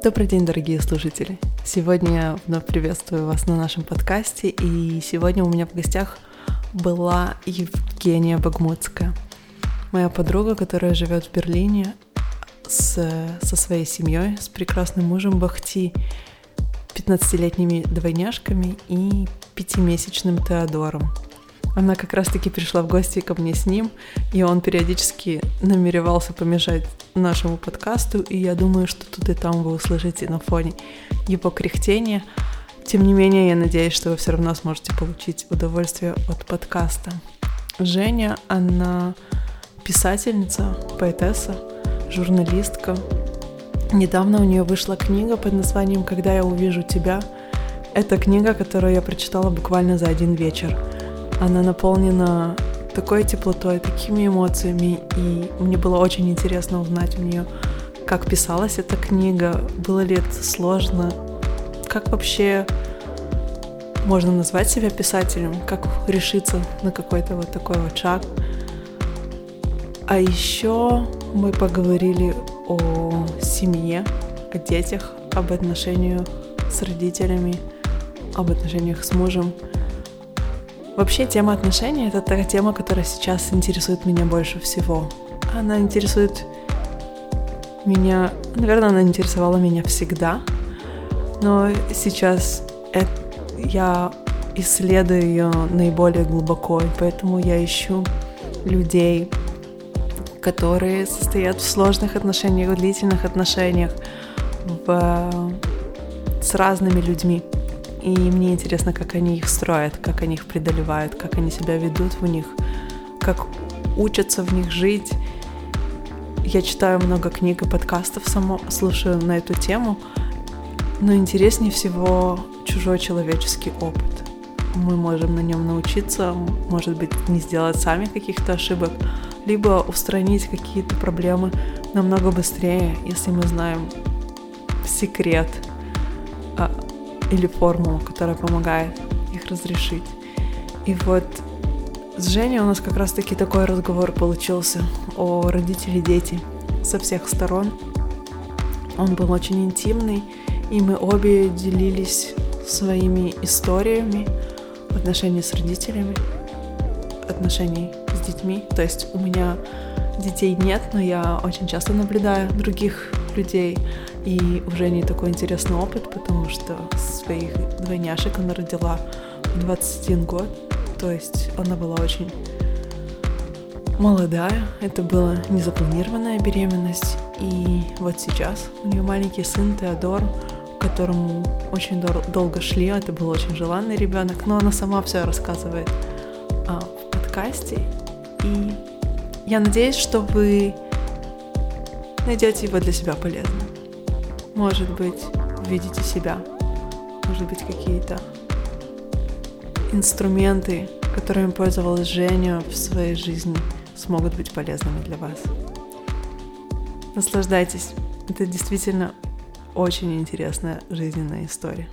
Добрый день, дорогие слушатели! Сегодня я вновь приветствую вас на нашем подкасте, и сегодня у меня в гостях была Евгения Багмутская, моя подруга, которая живет в Берлине с, со своей семьей, с прекрасным мужем Бахти, 15-летними двойняшками и пятимесячным Теодором. Она как раз-таки пришла в гости ко мне с ним, и он периодически намеревался помешать нашему подкасту, и я думаю, что тут и там вы услышите на фоне его кряхтения. Тем не менее, я надеюсь, что вы все равно сможете получить удовольствие от подкаста. Женя, она писательница, поэтесса, журналистка. Недавно у нее вышла книга под названием «Когда я увижу тебя». Это книга, которую я прочитала буквально за один вечер – она наполнена такой теплотой, такими эмоциями, и мне было очень интересно узнать у нее, как писалась эта книга, было ли это сложно, как вообще можно назвать себя писателем, как решиться на какой-то вот такой вот шаг. А еще мы поговорили о семье, о детях, об отношениях с родителями, об отношениях с мужем — Вообще тема отношений — это та тема, которая сейчас интересует меня больше всего. Она интересует меня... Наверное, она интересовала меня всегда, но сейчас это, я исследую ее наиболее глубоко, и поэтому я ищу людей, которые состоят в сложных отношениях, в длительных отношениях, в... с разными людьми. И мне интересно, как они их строят, как они их преодолевают, как они себя ведут в них, как учатся в них жить. Я читаю много книг и подкастов, само, слушаю на эту тему, но интереснее всего чужой человеческий опыт. Мы можем на нем научиться, может быть, не сделать сами каких-то ошибок, либо устранить какие-то проблемы намного быстрее, если мы знаем секрет а, или формулу, которая помогает их разрешить. И вот с Женей у нас как раз-таки такой разговор получился о родителе-дети со всех сторон. Он был очень интимный, и мы обе делились своими историями отношений с родителями, отношений с детьми. То есть у меня детей нет, но я очень часто наблюдаю других людей, и уже не такой интересный опыт, потому что своих двойняшек она родила в 21 год. То есть она была очень молодая. Это была незапланированная беременность. И вот сейчас у нее маленький сын Теодор, которому очень дол- долго шли. Это был очень желанный ребенок. Но она сама все рассказывает а, в подкасте. И я надеюсь, что вы найдете его для себя полезным. Может быть, видите себя. Может быть, какие-то инструменты, которыми пользовалась Женя в своей жизни, смогут быть полезными для вас. Наслаждайтесь. Это действительно очень интересная жизненная история.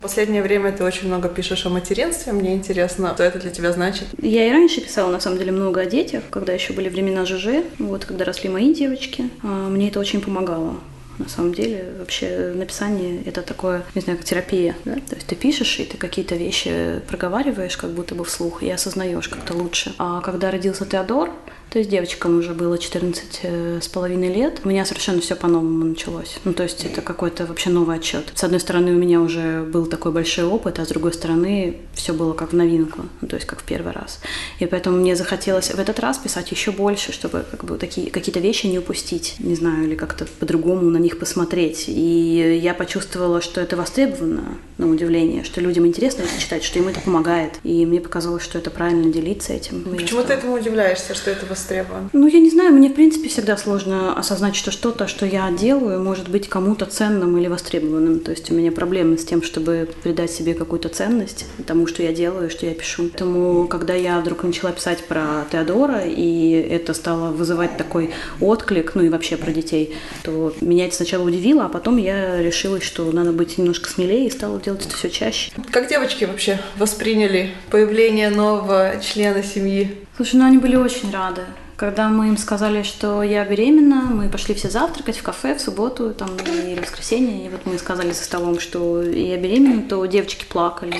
В последнее время ты очень много пишешь о материнстве. Мне интересно, что это для тебя значит. Я и раньше писала, на самом деле, много о детях, когда еще были времена ЖЖ, вот, когда росли мои девочки. А, мне это очень помогало на самом деле. Вообще написание — это такое, не знаю, как терапия, да? То есть ты пишешь, и ты какие-то вещи проговариваешь как будто бы вслух, и осознаешь как-то лучше. А когда родился Теодор, то есть девочкам уже было 14 э, с половиной лет. У меня совершенно все по-новому началось. Ну, то есть это какой-то вообще новый отчет. С одной стороны, у меня уже был такой большой опыт, а с другой стороны, все было как в новинку, ну, то есть как в первый раз. И поэтому мне захотелось в этот раз писать еще больше, чтобы как бы такие какие-то вещи не упустить, не знаю, или как-то по-другому на них посмотреть. И я почувствовала, что это востребовано, на удивление, что людям интересно это читать, что им это помогает. И мне показалось, что это правильно делиться этим. Почему ты этому удивляешься, что это востребован? Ну, я не знаю, мне, в принципе, всегда сложно осознать, что что-то, что я делаю, может быть кому-то ценным или востребованным. То есть у меня проблемы с тем, чтобы придать себе какую-то ценность тому, что я делаю, что я пишу. Поэтому, когда я вдруг начала писать про Теодора, и это стало вызывать такой отклик, ну и вообще про детей, то меня это сначала удивило, а потом я решила, что надо быть немножко смелее и стала делать это все чаще. Как девочки вообще восприняли появление нового члена семьи? Слушай, ну они были очень рады. Когда мы им сказали, что я беременна, мы пошли все завтракать в кафе в субботу там, в воскресенье, и вот мы сказали за столом, что я беременна, то девочки плакали.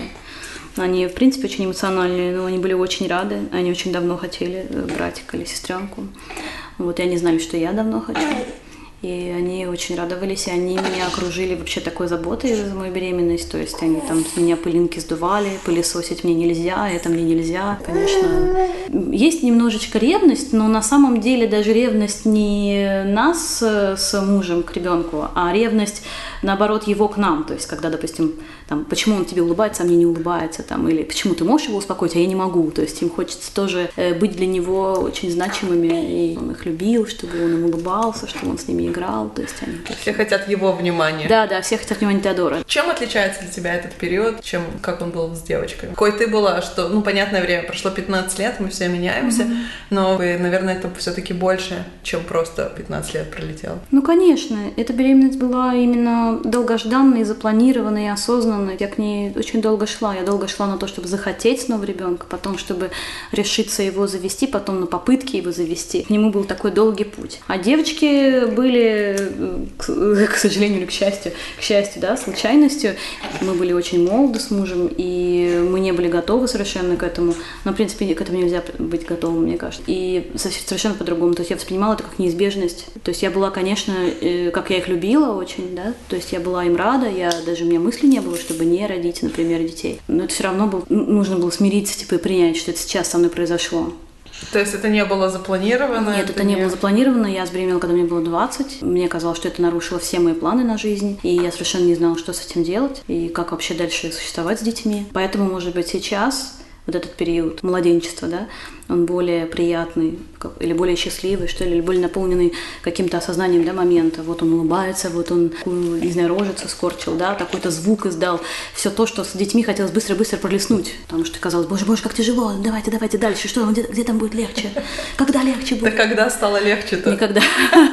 Они, в принципе, очень эмоциональные, но они были очень рады. Они очень давно хотели э, братика или сестренку. Вот, и они знали, что я давно хочу. И они очень радовались, и они меня окружили вообще такой заботой за мою беременность. То есть они там с меня пылинки сдували, пылесосить мне нельзя, это мне нельзя, конечно. Есть немножечко ревность, но на самом деле даже ревность не нас с мужем к ребенку, а ревность наоборот, его к нам. То есть, когда, допустим, там, почему он тебе улыбается, а мне не улыбается, там, или почему ты можешь его успокоить, а я не могу. То есть, им хочется тоже э, быть для него очень значимыми, и он их любил, чтобы он им улыбался, чтобы он с ними играл. То есть, они... Все хотят его внимания. Да, да, все хотят внимания Теодора. Чем отличается для тебя этот период, чем как он был с девочкой? Какой ты была, что, ну, понятное время, прошло 15 лет, мы все меняемся, mm-hmm. но, вы, наверное, это все-таки больше, чем просто 15 лет пролетело. Ну, конечно, эта беременность была именно долгожданной, запланированной, осознанной. Я к ней очень долго шла. Я долго шла на то, чтобы захотеть снова ребенка, потом, чтобы решиться его завести, потом на попытки его завести. К нему был такой долгий путь. А девочки были, к, сожалению или к счастью, к счастью, да, случайностью. Мы были очень молоды с мужем, и мы не были готовы совершенно к этому. Но, в принципе, к этому нельзя быть готовым, мне кажется. И совершенно по-другому. То есть я воспринимала это как неизбежность. То есть я была, конечно, э, как я их любила очень, да, то есть я была им рада, я даже у меня мысли не было, чтобы не родить, например, детей. Но это все равно был, нужно было смириться, типа, и принять, что это сейчас со мной произошло. То есть это не было запланировано? Нет, это, это не... не было запланировано. Я забеременела, когда мне было 20. Мне казалось, что это нарушило все мои планы на жизнь. И я совершенно не знала, что с этим делать и как вообще дальше существовать с детьми. Поэтому, может быть, сейчас вот этот период младенчества, да, он более приятный или более счастливый, что ли, или более наполненный каким-то осознанием да, момента. Вот он улыбается, вот он, не знаю, рожицу скорчил, да, такой-то звук издал. Все то, что с детьми хотелось быстро-быстро пролистнуть, потому что казалось, боже, боже, как тяжело, давайте, давайте дальше, что, где, где там будет легче? Когда легче будет? Да когда стало легче-то? Никогда.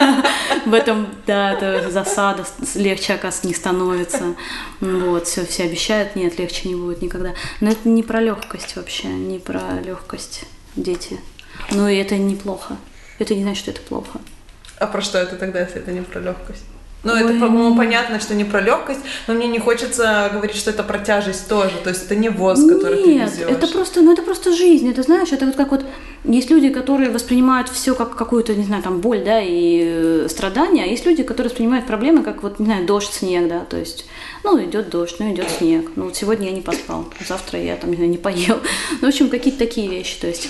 В этом, да, это засада, легче, оказывается, не становится. Вот, все, все обещают, нет, легче не будет никогда. Но это не про легкость вообще, не про легкость дети. Но и это неплохо. Это не значит, что это плохо. А про что это тогда, если это не про легкость? Ну, Ой. это, по-моему, понятно, что не про легкость, но мне не хочется говорить, что это про тяжесть тоже. То есть это не воз, который ты везешь. Нет, это просто, ну, это просто жизнь. Это, знаешь, это вот как вот есть люди, которые воспринимают все как какую-то, не знаю, там, боль, да, и э, страдания, а есть люди, которые воспринимают проблемы как вот, не знаю, дождь, снег, да, то есть, ну, идет дождь, ну, идет снег. Ну, вот сегодня я не поспал, завтра я там, не поел. Ну, в общем, какие-то такие вещи, то есть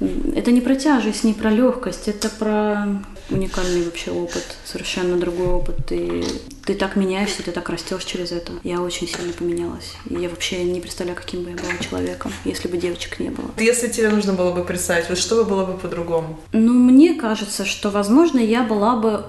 это не про тяжесть, не про легкость, это про уникальный вообще опыт, совершенно другой опыт. И ты так меняешься, ты так растешь через это. Я очень сильно поменялась. Я вообще не представляю, каким бы я была человеком, если бы девочек не было. Если тебе нужно было бы представить, вот что бы было бы по-другому? Ну, мне кажется, что, возможно, я была бы,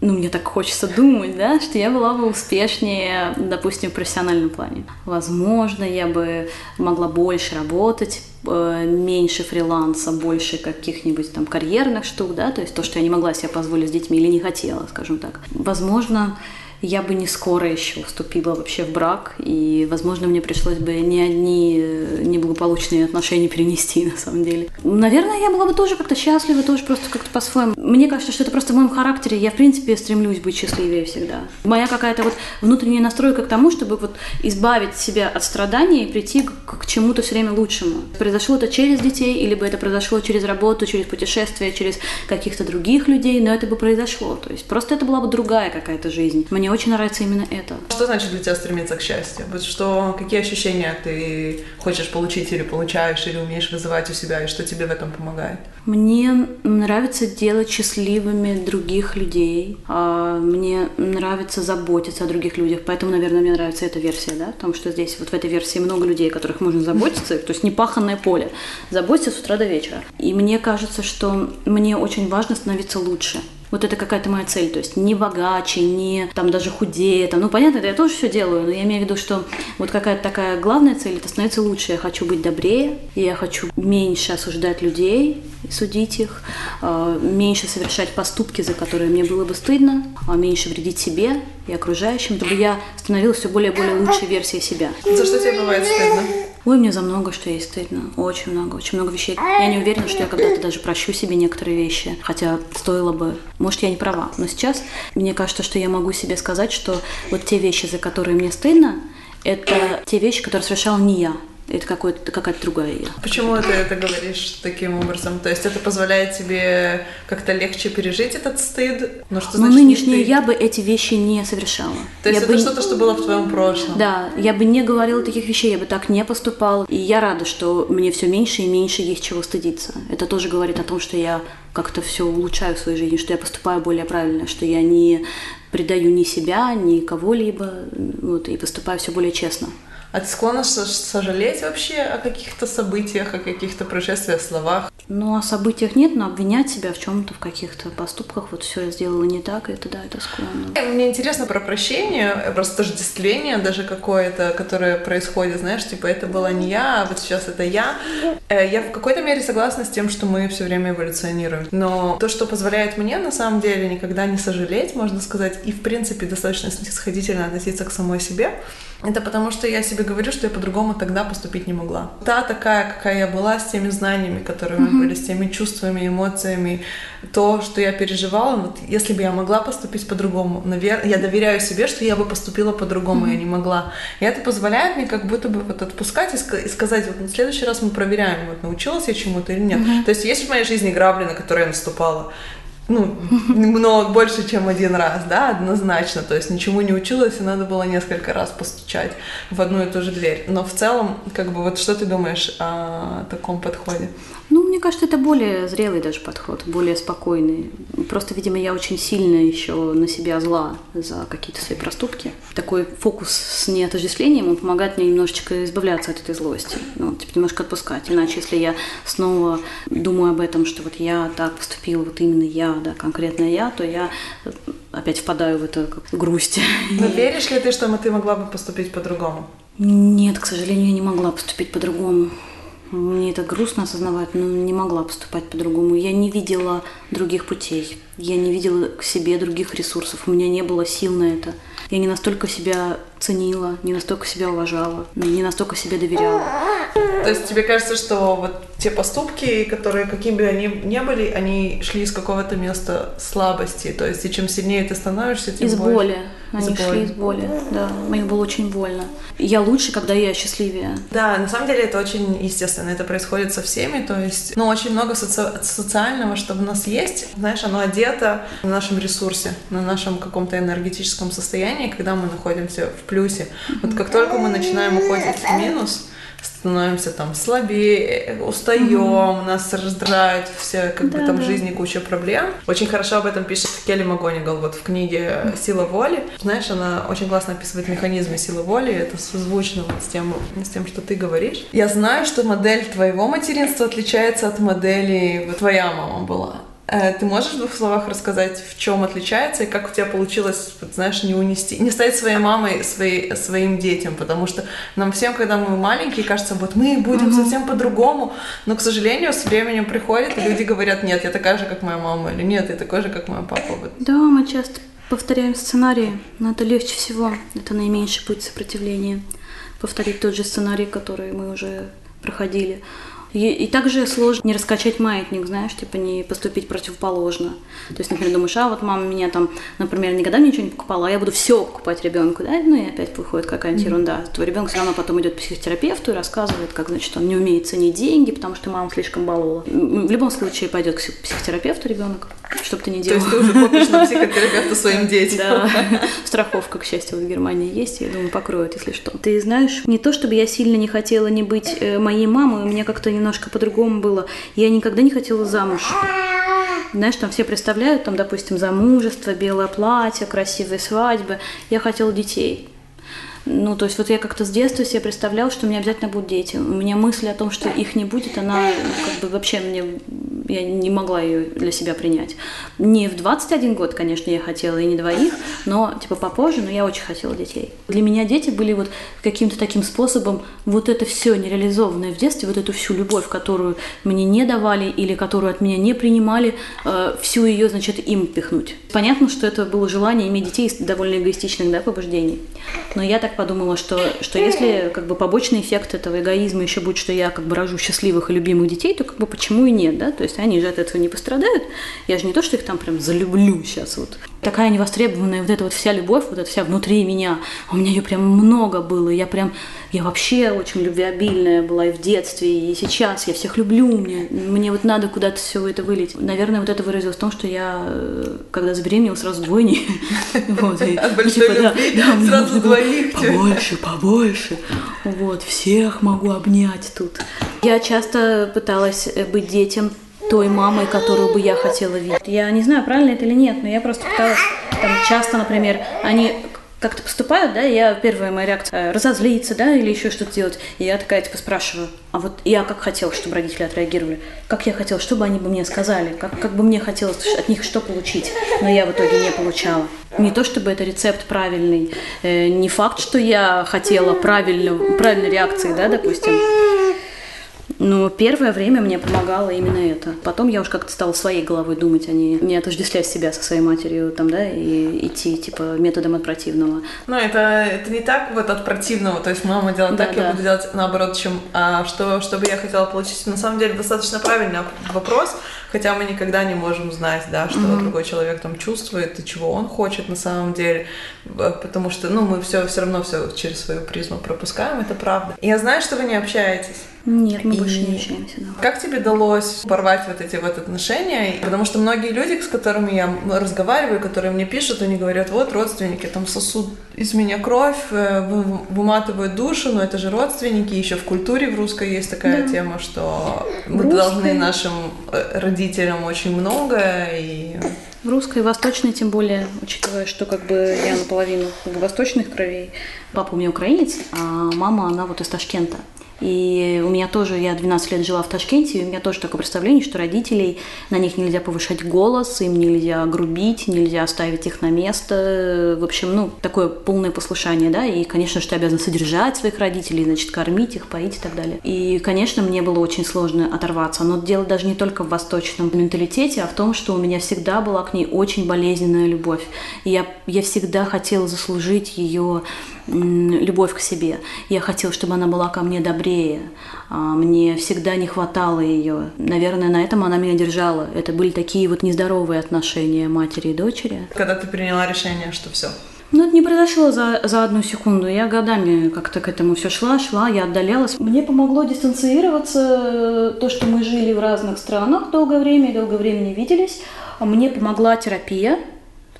ну, мне так хочется думать, да, что я была бы успешнее, допустим, в профессиональном плане. Возможно, я бы могла больше работать, меньше фриланса, больше каких-нибудь там карьерных штук, да, то есть то, что я не могла себе позволить с детьми или не хотела, скажем так. Возможно, я бы не скоро еще вступила вообще в брак, и, возможно, мне пришлось бы не одни э, неблагополучные отношения перенести, на самом деле. Наверное, я была бы тоже как-то счастлива, тоже просто как-то по-своему. Мне кажется, что это просто в моем характере. Я, в принципе, стремлюсь быть счастливее всегда. Моя какая-то вот внутренняя настройка к тому, чтобы вот избавить себя от страданий и прийти к, к чему-то все время лучшему. Произошло это через детей, или бы это произошло через работу, через путешествия, через каких-то других людей, но это бы произошло. То есть просто это была бы другая какая-то жизнь. Мне очень нравится именно это. Что значит для тебя стремиться к счастью? Вот что, какие ощущения ты хочешь получить или получаешь, или умеешь вызывать у себя, и что тебе в этом помогает? Мне нравится делать счастливыми других людей. А, мне нравится заботиться о других людях. Поэтому, наверное, мне нравится эта версия, да, потому что здесь вот в этой версии много людей, о которых можно заботиться, то есть непаханное поле. Заботиться с утра до вечера. И мне кажется, что мне очень важно становиться лучше. Вот это какая-то моя цель, то есть не богаче, не там даже худее, там, ну понятно, это я тоже все делаю, но я имею в виду, что вот какая-то такая главная цель, это становиться лучше. Я хочу быть добрее, я хочу меньше осуждать людей, судить их, а, меньше совершать поступки, за которые мне было бы стыдно, а меньше вредить себе и окружающим, чтобы я становилась все более и более лучшей версией себя. За что тебе бывает стыдно? Ой, мне за много что есть стыдно. Очень много, очень много вещей. Я не уверена, что я когда-то даже прощу себе некоторые вещи. Хотя стоило бы. Может, я не права. Но сейчас мне кажется, что я могу себе сказать, что вот те вещи, за которые мне стыдно, это те вещи, которые совершала не я это какая-то какая-то другая я. Почему ты это говоришь таким образом? То есть это позволяет тебе как-то легче пережить этот стыд? Но что значит, Но нынешняя я бы эти вещи не совершала. То есть я это бы... что-то, что было в твоем прошлом? Да, я бы не говорила таких вещей, я бы так не поступала. И я рада, что мне все меньше и меньше есть чего стыдиться. Это тоже говорит о том, что я как-то все улучшаю в своей жизни, что я поступаю более правильно, что я не предаю ни себя, ни кого-либо, вот, и поступаю все более честно. А ты склонна сожалеть вообще о каких-то событиях, о каких-то происшествиях, словах? Ну, о событиях нет, но обвинять себя в чем-то, в каких-то поступках, вот все я сделала не так, это да, это склонно. Мне интересно про прощение, про тождествление даже какое-то, которое происходит, знаешь, типа это была не я, а вот сейчас это я. Э, я в какой-то мере согласна с тем, что мы все время эволюционируем. Но то, что позволяет мне на самом деле никогда не сожалеть, можно сказать, и в принципе достаточно снисходительно относиться к самой себе, это потому, что я себе говорю, что я по-другому тогда поступить не могла. Та такая, какая я была, с теми знаниями, которые у меня были, с теми чувствами, эмоциями, то, что я переживала, вот если бы я могла поступить по-другому, наверное, я доверяю себе, что я бы поступила по-другому, mm-hmm. я не могла. И это позволяет мне как будто бы вот отпускать и, сказать, вот в следующий раз мы проверяем, вот научилась я чему-то или нет. Mm-hmm. То есть есть в моей жизни грабли, на которые я наступала ну, много больше, чем один раз, да, однозначно. То есть ничему не училась, и надо было несколько раз постучать в одну и ту же дверь. Но в целом, как бы, вот что ты думаешь о таком подходе? Ну, мне кажется, это более зрелый даже подход, более спокойный. Просто, видимо, я очень сильно еще на себя зла за какие-то свои проступки. Такой фокус с неотождествлением, он помогает мне немножечко избавляться от этой злости. Ну, типа, немножко отпускать. Иначе, если я снова думаю об этом, что вот я так поступила, вот именно я, да, конкретно я, то я опять впадаю в эту грусть. Но веришь ли ты, что ты могла бы поступить по-другому? Нет, к сожалению, я не могла поступить по-другому. Мне это грустно осознавать, но не могла поступать по-другому. Я не видела других путей. Я не видела к себе других ресурсов. У меня не было сил на это. Я не настолько себя ценила, не настолько себя уважала, не настолько себе доверяла. То есть тебе кажется, что вот те поступки, которые какими бы они ни были, они шли из какого-то места слабости. То есть и чем сильнее ты становишься, тем из больше. боли. Они из шли боли. из боли, да. Мне было очень больно. Я лучше, когда я счастливее. Да, на самом деле это очень естественно. Это происходит со всеми. То есть, ну, очень много соци- социального, что в нас есть. Знаешь, оно одето на нашем ресурсе, на нашем каком-то энергетическом состоянии, когда мы находимся в плюсе. Вот как только мы начинаем уходить в минус, становимся там слабее, устаем, mm-hmm. нас раздражает все, как да, бы там да. жизни куча проблем. Очень хорошо об этом пишет Келли Магонигал вот в книге «Сила воли». Знаешь, она очень классно описывает механизмы силы воли, это созвучно вот с тем, с тем, что ты говоришь. Я знаю, что модель твоего материнства отличается от модели твоя мама была. Э, ты можешь в двух словах рассказать, в чем отличается и как у тебя получилось, вот, знаешь, не унести, не стать своей мамой своей, своим детям, потому что нам всем, когда мы маленькие, кажется, вот мы будем mm-hmm. совсем по-другому, но, к сожалению, с временем приходит, и люди говорят, нет, я такая же, как моя мама, или нет, я такой же, как моя папа. Вот. Да, мы часто повторяем сценарии, но это легче всего, это наименьший путь сопротивления, повторить тот же сценарий, который мы уже проходили. И, и также сложно не раскачать маятник, знаешь, типа не поступить противоположно. То есть, например, думаешь, а вот мама меня там, например, никогда мне ничего не покупала, а я буду все покупать ребенку, да, ну и опять выходит какая-нибудь mm-hmm. ерунда. Твой ребенок все равно потом идет к психотерапевту и рассказывает, как, значит, он не умеет ценить деньги, потому что мама слишком баловала. В любом случае пойдет к психотерапевту ребенок, чтобы ты не делал. То есть ты уже копишь на психотерапевта своим детям. Да, страховка, к счастью, в Германии есть, я думаю, покроет, если что. Ты знаешь, не то чтобы я сильно не хотела не быть э, моей мамой, у меня как-то немножко по-другому было. Я никогда не хотела замуж. Знаешь, там все представляют, там, допустим, замужество, белое платье, красивые свадьбы. Я хотела детей. Ну, то есть вот я как-то с детства себе представляла, что у меня обязательно будут дети. У меня мысль о том, что их не будет, она ну, как бы вообще мне Я не могла ее для себя принять. Не в 21 год, конечно, я хотела, и не двоих, но типа попозже, но я очень хотела детей. Для меня дети были вот каким-то таким способом вот это все нереализованное в детстве, вот эту всю любовь, которую мне не давали или которую от меня не принимали, э, всю ее, значит, им пихнуть. Понятно, что это было желание иметь детей из довольно эгоистичных да, побуждений. Но я так подумала, что, что если как бы побочный эффект этого эгоизма еще будет, что я как бы рожу счастливых и любимых детей, то как бы почему и нет, да? То есть они же от этого не пострадают. Я же не то, что их там прям залюблю сейчас вот. Такая невостребованная вот эта вот вся любовь, вот эта вся внутри меня, у меня ее прям много было. Я прям, я вообще очень любвеобильная была и в детстве, и сейчас. Я всех люблю, мне, мне вот надо куда-то все это вылить. Наверное, вот это выразилось в том, что я, э, когда забеременела, сразу двойни. От большой типа, любви сразу двоих. Побольше, побольше. Вот, всех могу обнять тут. Я часто пыталась быть детям той мамой, которую бы я хотела видеть. Я не знаю, правильно это или нет, но я просто пыталась, там, часто, например, они как-то поступают, да, я первая моя реакция э, разозлиться, да, или еще что-то делать. И я такая типа спрашиваю, а вот я как хотела, чтобы родители отреагировали, как я хотела, чтобы они бы мне сказали, как, как бы мне хотелось от них что получить, но я в итоге не получала. Не то чтобы это рецепт правильный, э, не факт, что я хотела правильно, правильной реакции, да, допустим, но первое время мне помогало именно это. Потом я уж как-то стала своей головой думать, а не, не отождествлять себя со своей матерью, там, да, и идти, типа, методом от противного. Ну, это, это не так вот от противного, то есть мама делает да, так, да. я буду делать наоборот, чем а, что, что бы я хотела получить. На самом деле достаточно правильный вопрос, хотя мы никогда не можем знать, да, что mm-hmm. другой человек там чувствует и чего он хочет на самом деле, потому что, ну, мы все все равно все через свою призму пропускаем, это правда. Я знаю, что вы не общаетесь. Нет, мы и больше не общаемся. Да. Как тебе удалось порвать вот эти вот отношения? Потому что многие люди, с которыми я разговариваю, которые мне пишут, они говорят, вот родственники там сосут из меня кровь, э, выматывают душу, но это же родственники. Еще в культуре в русской есть такая да. тема, что мы русской... должны нашим э, родителям очень много и в русской и восточной, тем более, учитывая, что как бы я наполовину восточных кровей. Папа у меня украинец, а мама, она вот из Ташкента. И у меня тоже, я 12 лет жила в Ташкенте, и у меня тоже такое представление, что родителей, на них нельзя повышать голос, им нельзя грубить, нельзя ставить их на место. В общем, ну, такое полное послушание, да, и, конечно, что ты обязан содержать своих родителей, значит, кормить их, поить и так далее. И, конечно, мне было очень сложно оторваться, но дело даже не только в восточном менталитете, а в том, что у меня всегда была к ней очень болезненная любовь. И я, я всегда хотела заслужить ее любовь к себе. Я хотела, чтобы она была ко мне добрее. А, мне всегда не хватало ее. Наверное, на этом она меня держала. Это были такие вот нездоровые отношения матери и дочери. Когда ты приняла решение, что все, ну, это не произошло за, за одну секунду. Я годами как-то к этому все шла, шла, я отдалялась. Мне помогло дистанцироваться э, то, что мы жили в разных странах долгое время и долгое время не виделись. Мне помогла терапия,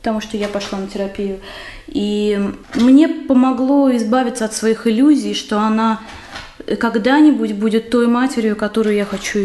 потому что я пошла на терапию. И мне помогло избавиться от своих иллюзий, что она когда-нибудь будет той матерью, которую я хочу,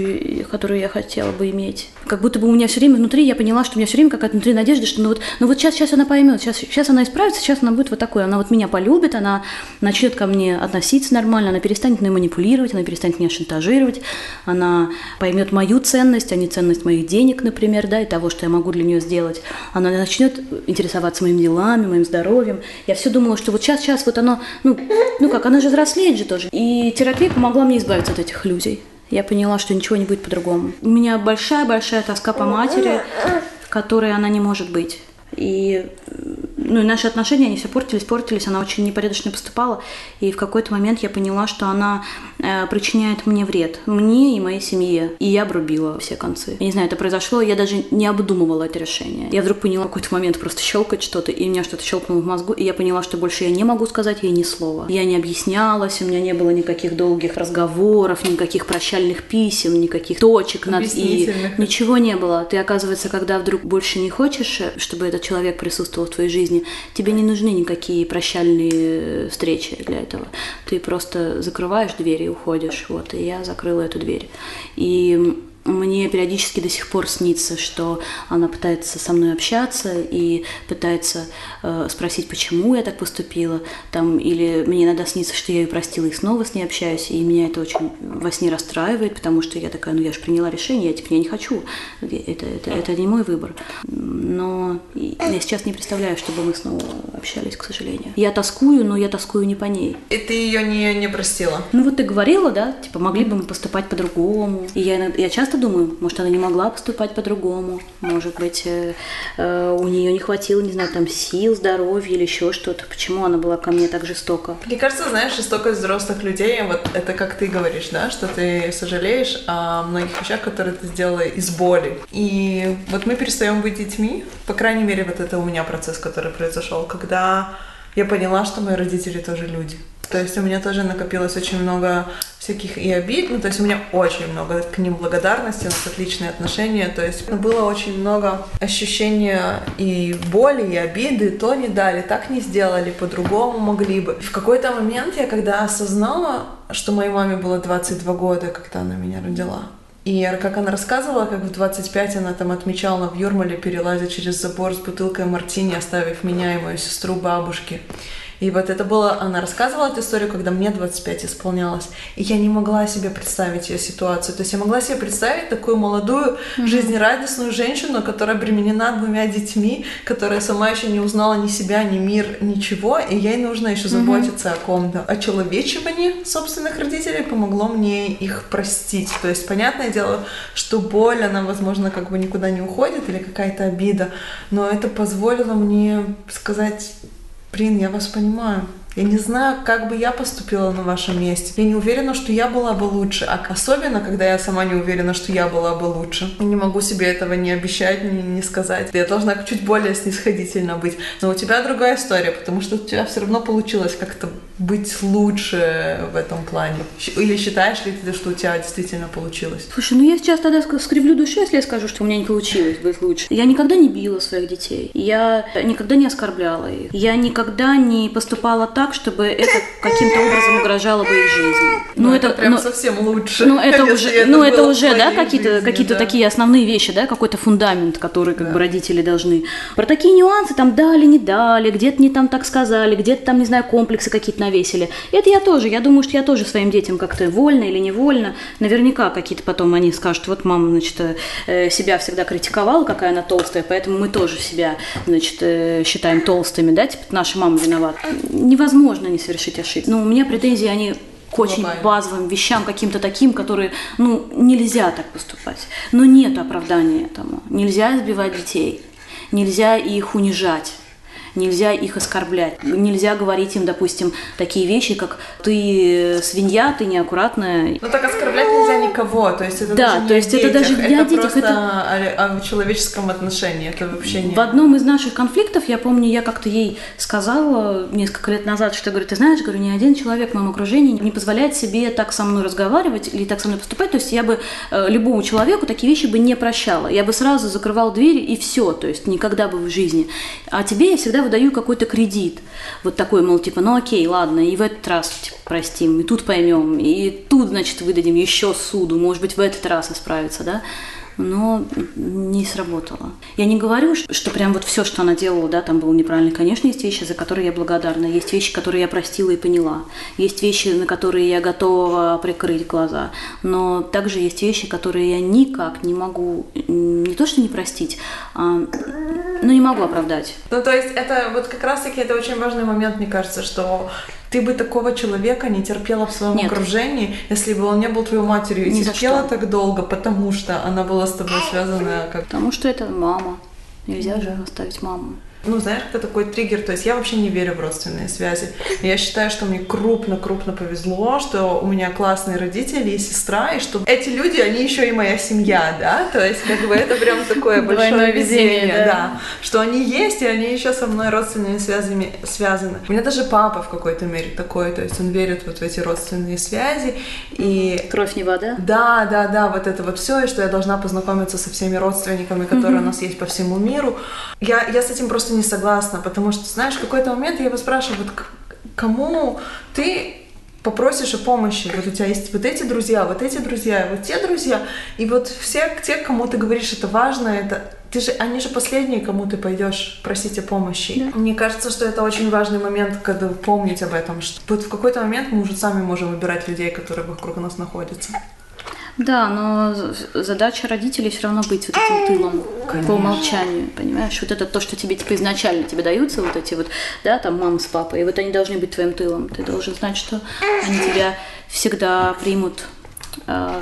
которую я хотела бы иметь. Как будто бы у меня все время внутри, я поняла, что у меня все время какая-то внутри надежда, что ну вот, ну вот сейчас, сейчас она поймет, сейчас, сейчас она исправится, сейчас она будет вот такой, она вот меня полюбит, она начнет ко мне относиться нормально, она перестанет мной манипулировать, она перестанет меня шантажировать, она поймет мою ценность, а не ценность моих денег, например, да, и того, что я могу для нее сделать. Она начнет интересоваться моими делами, моим здоровьем. Я все думала, что вот сейчас, сейчас вот оно, ну, ну как, она же взрослеет же тоже. И терапия помогла мне избавиться от этих иллюзий. Я поняла, что ничего не будет по-другому. У меня большая-большая тоска по матери, которой она не может быть. И ну, и наши отношения, они все портились, портились, она очень непорядочно поступала, и в какой-то момент я поняла, что она причиняет мне вред, мне и моей семье, и я обрубила все концы. Я не знаю, это произошло, я даже не обдумывала это решение. Я вдруг поняла в какой-то момент просто щелкать что-то, и у меня что-то щелкнуло в мозгу, и я поняла, что больше я не могу сказать ей ни слова. Я не объяснялась, у меня не было никаких долгих разговоров, никаких прощальных писем, никаких точек над «и». Ничего не было. Ты, оказывается, когда вдруг больше не хочешь, чтобы этот человек присутствовал в твоей жизни, тебе не нужны никакие прощальные встречи для этого. Ты просто закрываешь дверь и уходишь. Вот, и я закрыла эту дверь. И Мне периодически до сих пор снится, что она пытается со мной общаться и пытается э, спросить, почему я так поступила, там, или мне иногда снится, что я ее простила и снова с ней общаюсь, и меня это очень во сне расстраивает, потому что я такая, ну я же приняла решение, я теперь я не хочу, это, это, это не мой выбор. Но я сейчас не представляю, чтобы мы снова общались, к сожалению. Я тоскую, но я тоскую не по ней. И ты ее не, не простила? Ну вот ты говорила, да, типа могли бы мы поступать по-другому. И я, я часто часто думаю, может, она не могла поступать по-другому, может быть, э, э, у нее не хватило, не знаю, там сил, здоровья или еще что-то. Почему она была ко мне так жестока? Мне кажется, знаешь, жестокость взрослых людей, вот это как ты говоришь, да, что ты сожалеешь о многих вещах, которые ты сделала из боли. И вот мы перестаем быть детьми, по крайней мере, вот это у меня процесс, который произошел, когда я поняла, что мои родители тоже люди. То есть у меня тоже накопилось очень много всяких и обид, ну, то есть у меня очень много к ним благодарности, у нас отличные отношения, то есть было очень много ощущения и боли, и обиды, то не дали, так не сделали, по-другому могли бы. В какой-то момент я, когда осознала, что моей маме было 22 года, когда она меня родила, и как она рассказывала, как в 25 она там отмечала в Юрмале, перелазя через забор с бутылкой мартини, оставив меня и мою сестру бабушки. И вот это было, она рассказывала эту историю, когда мне 25 исполнялось, и я не могла себе представить ее ситуацию. То есть я могла себе представить такую молодую, mm-hmm. жизнерадостную женщину, которая обременена двумя детьми, которая сама еще не узнала ни себя, ни мир, ничего, и ей нужно еще заботиться mm-hmm. о ком-то. Очеловечивание собственных родителей помогло мне их простить. То есть, понятное дело, что боль, она, возможно, как бы никуда не уходит, или какая-то обида, но это позволило мне сказать Блин, я вас понимаю. Я не знаю, как бы я поступила на вашем месте. Я не уверена, что я была бы лучше. А особенно, когда я сама не уверена, что я была бы лучше. Не могу себе этого не обещать, не, не сказать. Я должна чуть более снисходительно быть. Но у тебя другая история, потому что у тебя все равно получилось как-то быть лучше в этом плане. Или считаешь ли ты, что у тебя действительно получилось? Слушай, ну я сейчас тогда скривлю душу, если я скажу, что у меня не получилось быть лучше. Я никогда не била своих детей. Я никогда не оскорбляла их. Я никогда не поступала так, так, чтобы это каким-то образом угрожало бы их жизни. Ну, это, это прям ну, совсем лучше. Ну, это уже, это ну, это уже, да, какие-то какие да. такие основные вещи, да, какой-то фундамент, который как да. бы родители должны. Про такие нюансы там дали, не дали, где-то не там так сказали, где-то там, не знаю, комплексы какие-то навесили. Это я тоже. Я думаю, что я тоже своим детям как-то вольно или невольно. Наверняка какие-то потом они скажут, вот мама, значит, э, себя всегда критиковала, какая она толстая, поэтому мы тоже себя, значит, э, считаем толстыми, да, типа наша мама виновата. Невозможно невозможно не совершить ошибку. Но у меня претензии, они к очень Глобально. базовым вещам, каким-то таким, которые, ну, нельзя так поступать. Но нет оправдания этому. Нельзя избивать детей, нельзя их унижать нельзя их оскорблять. Нельзя говорить им, допустим, такие вещи, как ты свинья, ты неаккуратная. Ну так оскорблять нельзя никого, то есть это да, даже не то есть это даже это для детей просто это... о, человеческом отношении, это вообще не... В одном из наших конфликтов, я помню, я как-то ей сказала несколько лет назад, что, говорю, ты знаешь, говорю, ни один человек в моем окружении не позволяет себе так со мной разговаривать или так со мной поступать, то есть я бы э, любому человеку такие вещи бы не прощала, я бы сразу закрывала двери и все, то есть никогда бы в жизни. А тебе я всегда выдаю какой-то кредит. Вот такой, мол, типа, ну окей, ладно, и в этот раз типа, простим, и тут поймем, и тут, значит, выдадим еще суду, может быть, в этот раз исправиться, да но не сработало. Я не говорю, что прям вот все, что она делала, да, там было неправильно. Конечно, есть вещи, за которые я благодарна, есть вещи, которые я простила и поняла, есть вещи, на которые я готова прикрыть глаза, но также есть вещи, которые я никак не могу, не то что не простить, а, ну не могу оправдать. Ну то есть это вот как раз-таки это очень важный момент, мне кажется, что ты бы такого человека не терпела в своем Нет. окружении, если бы он не был твоей матерью. И Ни терпела так долго, потому что она была с тобой связана как... Потому что это мама. Нельзя же оставить маму ну, знаешь, это такой триггер. То есть я вообще не верю в родственные связи. Я считаю, что мне крупно-крупно повезло, что у меня классные родители и сестра, и что эти люди, они еще и моя семья, да? То есть как бы это прям такое большое везение, да. Что они есть, и они еще со мной родственными связями связаны. У меня даже папа в какой-то мере такой, то есть он верит вот в эти родственные связи. И... Кровь не вода? Да, да, да, вот это вот все, и что я должна познакомиться со всеми родственниками, которые mm-hmm. у нас есть по всему миру. Я, я с этим просто не согласна, потому что, знаешь, в какой-то момент я его спрашиваю, вот кому ты попросишь о помощи. Вот у тебя есть вот эти друзья, вот эти друзья, вот те друзья. И вот все те, кому ты говоришь, это важно, это ты же, они же последние, кому ты пойдешь просить о помощи. Да. Мне кажется, что это очень важный момент, когда помнить об этом. Что вот в какой-то момент мы уже сами можем выбирать людей, которые вокруг нас находятся. Да, но задача родителей все равно быть вот этим тылом Конечно. по умолчанию, понимаешь? Вот это то, что тебе типа изначально тебе даются, вот эти вот, да, там мама с папой, и вот они должны быть твоим тылом. Ты должен знать, что они тебя всегда примут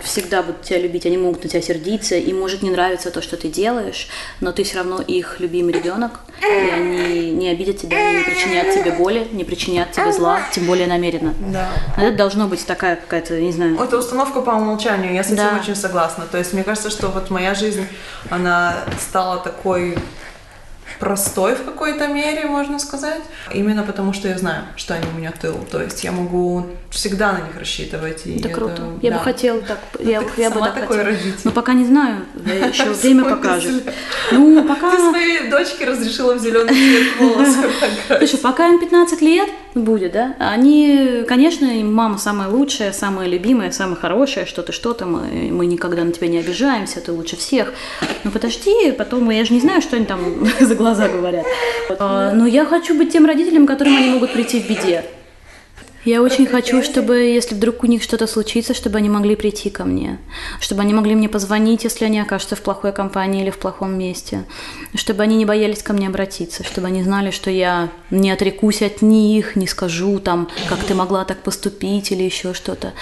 всегда будут тебя любить, они могут на тебя сердиться, им может не нравиться то, что ты делаешь, но ты все равно их любимый ребенок, и они не обидят тебя, не причинят тебе боли, не причинят тебе зла, тем более намеренно. Да. Это должно быть такая какая-то, не знаю. Это установка по умолчанию, я с этим да. очень согласна. То есть мне кажется, что вот моя жизнь, она стала такой простой в какой-то мере, можно сказать. Именно потому, что я знаю, что они у меня тыл. То есть я могу всегда на них рассчитывать. И это, это круто. Я да. бы хотела так. Ну, я, я бы так такой родитель. Но пока не знаю. Еще время покажет. Ну, пока... Ты своей дочке разрешила в зеленый цвет волосы Слушай, пока им 15 лет будет, да, они, конечно, им мама самая лучшая, самая любимая, самая хорошая, что-то, что-то, мы, мы никогда на тебя не обижаемся, ты лучше всех. Но подожди, потом, я же не знаю, что они там за глаза говорят. А, но я хочу быть тем родителем, которым они могут прийти в беде. Я очень хочу, чтобы, если вдруг у них что-то случится, чтобы они могли прийти ко мне, чтобы они могли мне позвонить, если они окажутся в плохой компании или в плохом месте, чтобы они не боялись ко мне обратиться, чтобы они знали, что я не отрекусь от них, не скажу там, как ты могла так поступить или еще что-то.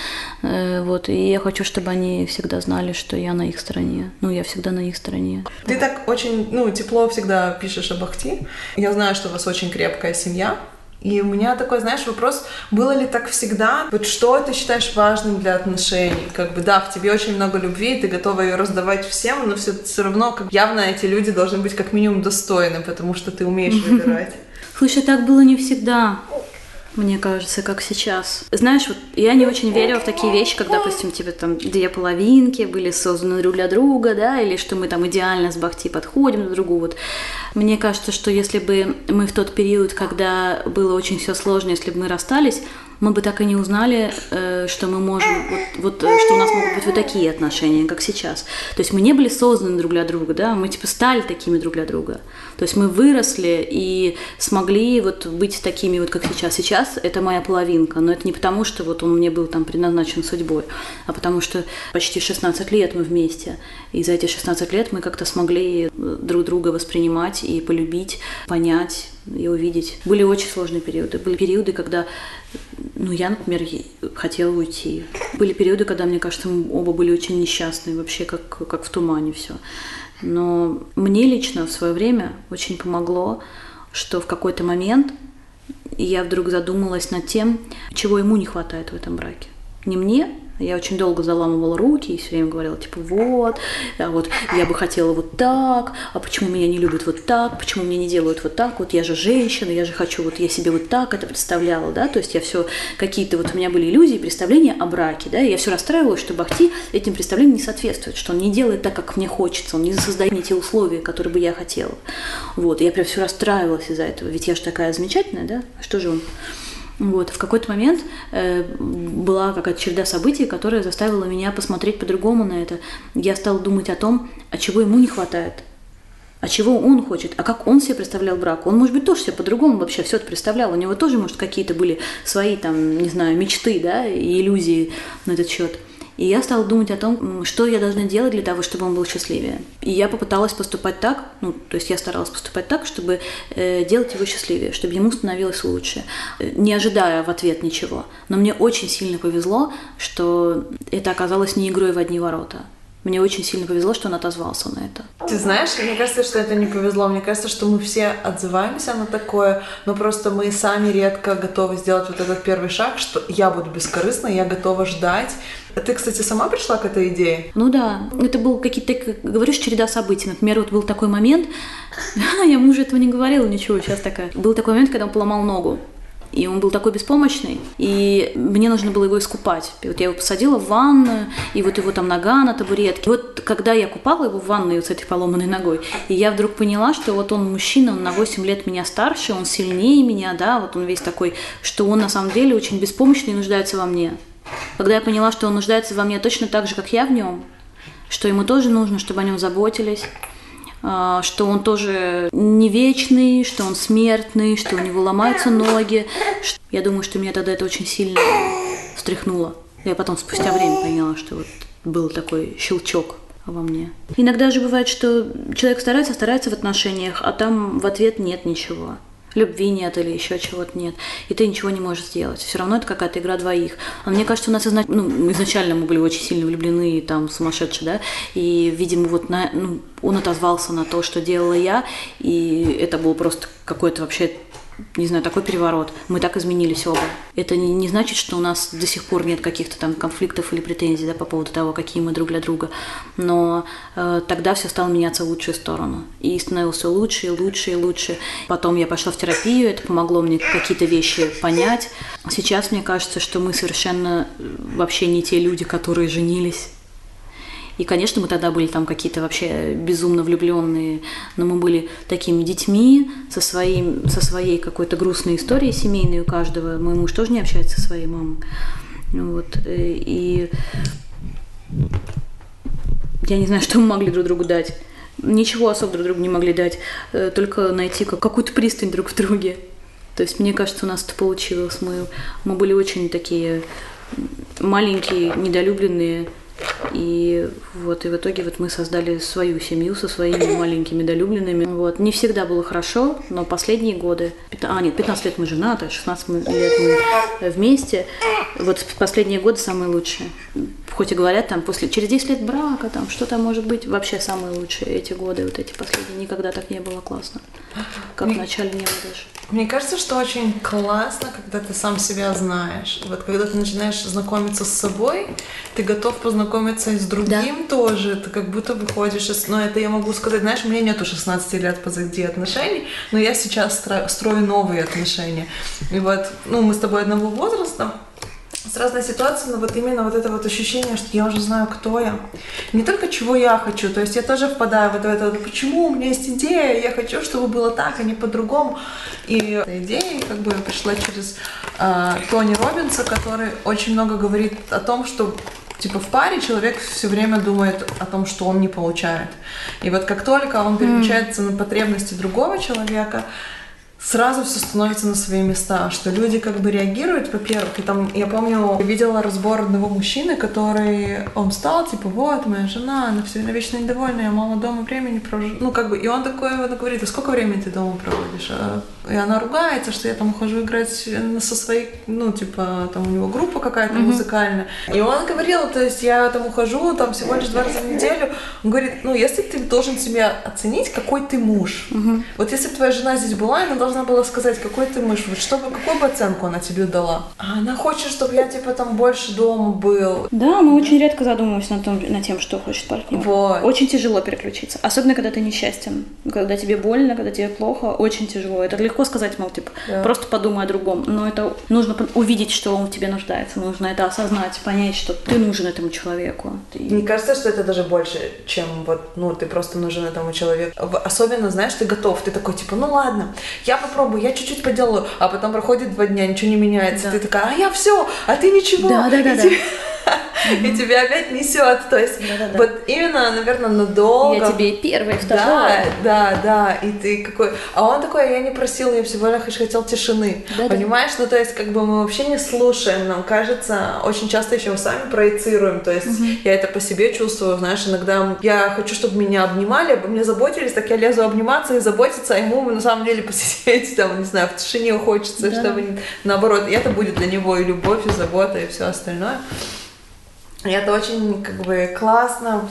Э, вот, и я хочу, чтобы они всегда знали, что я на их стороне. Ну, я всегда на их стороне. Ты так очень, ну, тепло всегда пишешь об Ахти. Я знаю, что у вас очень крепкая семья. И у меня такой, знаешь, вопрос, было ли так всегда? Вот что ты считаешь важным для отношений? Как бы, да, в тебе очень много любви, ты готова ее раздавать всем, но все, все равно как, явно эти люди должны быть как минимум достойны, потому что ты умеешь выбирать. Слушай, так было не всегда мне кажется, как сейчас. Знаешь, вот я не очень верила в такие вещи, когда, допустим, типа там две половинки были созданы друг для друга, да, или что мы там идеально с Бахти подходим друг другу. Вот мне кажется, что если бы мы в тот период, когда было очень все сложно, если бы мы расстались, мы бы так и не узнали, э, что мы можем, вот, вот э, что у нас могут быть вот такие отношения, как сейчас. То есть мы не были созданы друг для друга, да, мы типа стали такими друг для друга. То есть мы выросли и смогли вот быть такими вот, как сейчас. Сейчас это моя половинка, но это не потому, что вот он мне был там предназначен судьбой, а потому что почти 16 лет мы вместе. И за эти 16 лет мы как-то смогли э, друг друга воспринимать и полюбить, понять и увидеть. Были очень сложные периоды. Были периоды, когда ну, я, например, хотела уйти. Были периоды, когда, мне кажется, мы оба были очень несчастны, вообще как, как в тумане все. Но мне лично в свое время очень помогло, что в какой-то момент я вдруг задумалась над тем, чего ему не хватает в этом браке. Не мне, я очень долго заламывала руки и все время говорила, типа, вот, а вот я бы хотела вот так, а почему меня не любят вот так, почему мне не делают вот так, вот я же женщина, я же хочу, вот я себе вот так это представляла, да, то есть я все, какие-то вот у меня были иллюзии, представления о браке, да, и я все расстраивалась, что Бахти этим представлениям не соответствует, что он не делает так, как мне хочется, он не создает мне те условия, которые бы я хотела. Вот, и я прям все расстраивалась из-за этого, ведь я же такая замечательная, да, а что же он? Вот. В какой-то момент э, была какая-то череда событий, которая заставила меня посмотреть по-другому на это. Я стала думать о том, а чего ему не хватает, а чего он хочет, а как он себе представлял брак. Он, может быть, тоже себе по-другому вообще все это представлял. У него тоже, может, какие-то были свои, там, не знаю, мечты, да, и иллюзии на этот счет. И я стала думать о том, что я должна делать для того, чтобы он был счастливее. И я попыталась поступать так, ну, то есть я старалась поступать так, чтобы э, делать его счастливее, чтобы ему становилось лучше, э, не ожидая в ответ ничего. Но мне очень сильно повезло, что это оказалось не игрой в одни ворота. Мне очень сильно повезло, что он отозвался на это. Ты знаешь, мне кажется, что это не повезло. Мне кажется, что мы все отзываемся на такое, но просто мы сами редко готовы сделать вот этот первый шаг, что я буду бескорыстна, я готова ждать. Ты, кстати, сама пришла к этой идее? Ну да, это был какие-то, говоришь, череда событий. Например, вот был такой момент, я мужу этого не говорила, ничего, сейчас такая. Был такой момент, когда он поломал ногу. И он был такой беспомощный, и мне нужно было его искупать. И вот я его посадила в ванную, и вот его там нога на табуретке. И вот когда я купала его в ванной вот с этой поломанной ногой, и я вдруг поняла, что вот он мужчина, он на 8 лет меня старше, он сильнее меня, да, вот он весь такой, что он на самом деле очень беспомощный и нуждается во мне. Когда я поняла, что он нуждается во мне точно так же, как я в нем, что ему тоже нужно, чтобы о нем заботились, что он тоже не вечный, что он смертный, что у него ломаются ноги. Я думаю, что меня тогда это очень сильно встряхнуло. Я потом спустя время поняла, что вот был такой щелчок во мне. Иногда же бывает, что человек старается, старается в отношениях, а там в ответ нет ничего любви нет или еще чего-то нет, и ты ничего не можешь сделать. Все равно это какая-то игра двоих. А мне кажется, у нас изнач... ну, изначально мы были очень сильно влюблены, и там сумасшедшие, да, и, видимо, вот на... ну, он отозвался на то, что делала я, и это было просто какое-то вообще не знаю, такой переворот. Мы так изменились оба. Это не, не значит, что у нас до сих пор нет каких-то там конфликтов или претензий да, по поводу того, какие мы друг для друга. Но э, тогда все стало меняться в лучшую сторону. И становилось все лучше и лучше и лучше. Потом я пошла в терапию, это помогло мне какие-то вещи понять. Сейчас мне кажется, что мы совершенно э, вообще не те люди, которые женились и, конечно, мы тогда были там какие-то вообще безумно влюбленные, но мы были такими детьми со, своим, со своей какой-то грустной историей семейной у каждого. Мой муж тоже не общается со своей мамой. Вот. Э, и я не знаю, что мы могли друг другу дать. Ничего особо друг другу не могли дать, э, только найти какую-то пристань друг в друге. То есть, мне кажется, у нас это получилось. Мы, мы были очень такие маленькие, недолюбленные, и вот, и в итоге вот мы создали свою семью со своими маленькими долюбленными. Вот. Не всегда было хорошо, но последние годы, а нет, 15 лет мы женаты, 16 лет мы вместе, вот последние годы самые лучшие. Хоть и говорят там после, через 10 лет брака, там что-то может быть, вообще самые лучшие эти годы, вот эти последние. Никогда так не было классно, как в начале не было даже. Мне кажется, что очень классно, когда ты сам себя знаешь. Вот когда ты начинаешь знакомиться с собой, ты готов познакомиться и с другим да. тоже. Ты как будто выходишь из... Ну, это я могу сказать, знаешь, меня нету 16 лет позади отношений, но я сейчас строю новые отношения. И вот, ну, мы с тобой одного возраста, с разной ситуацией, но вот именно вот это вот ощущение, что я уже знаю, кто я. Не только чего я хочу, то есть я тоже впадаю в это, это почему у меня есть идея, я хочу, чтобы было так, а не по-другому. И эта идея как бы пришла через э, Тони Робинса, который очень много говорит о том, что типа в паре человек все время думает о том, что он не получает. И вот как только он переключается mm. на потребности другого человека, сразу все становится на свои места, что люди как бы реагируют, во-первых, и там, я помню, видела разбор одного мужчины, который, он встал, типа, вот, моя жена, она все время вечно недовольна, я мало дома времени провожу, ну, как бы, и он такой, он говорит, а сколько времени ты дома проводишь? А, и она ругается, что я там ухожу играть со своей, ну, типа, там у него группа какая-то mm-hmm. музыкальная, и он говорил, то есть я там ухожу, там всего лишь два раза в неделю, он говорит, ну, если ты должен себя оценить, какой ты муж, mm-hmm. вот если бы твоя жена здесь была, она должна должна была сказать, какой ты мышь, вот чтобы, какую бы оценку она тебе дала. А она хочет, чтобы я, типа, там больше дома был. Да, мы очень редко задумываемся над, том, над тем, что хочет партнер. Вот. Очень тяжело переключиться. Особенно, когда ты несчастен. Когда тебе больно, когда тебе плохо, очень тяжело. Это легко сказать, мол, типа, да. просто подумай о другом. Но это нужно увидеть, что он в тебе нуждается. Нужно это осознать, понять, что ты нужен этому человеку. Ты... Мне кажется, что это даже больше, чем вот, ну, ты просто нужен этому человеку. Особенно, знаешь, ты готов, ты такой, типа, ну ладно, я попробую, я чуть-чуть поделаю, а потом проходит два дня, ничего не меняется. Да. Ты такая, а я все, а ты ничего. Да, да, да. И, и тебя опять несет. То есть Да-да-да. вот именно, наверное, надолго. Я тебе и первый, и второй. Да, да, да. И ты какой. А он такой, я не просил, я всего лишь хотел тишины. Да-да. Понимаешь? Ну, то есть, как бы мы вообще не слушаем. Нам кажется, очень часто еще сами проецируем. То есть угу. я это по себе чувствую. Знаешь, иногда я хочу, чтобы меня обнимали, обо мне заботились, так я лезу обниматься и заботиться, а ему на самом деле посидеть там, не знаю, в тишине хочется, да. чтобы наоборот, и это будет для него и любовь, и забота, и все остальное. И это очень как бы классно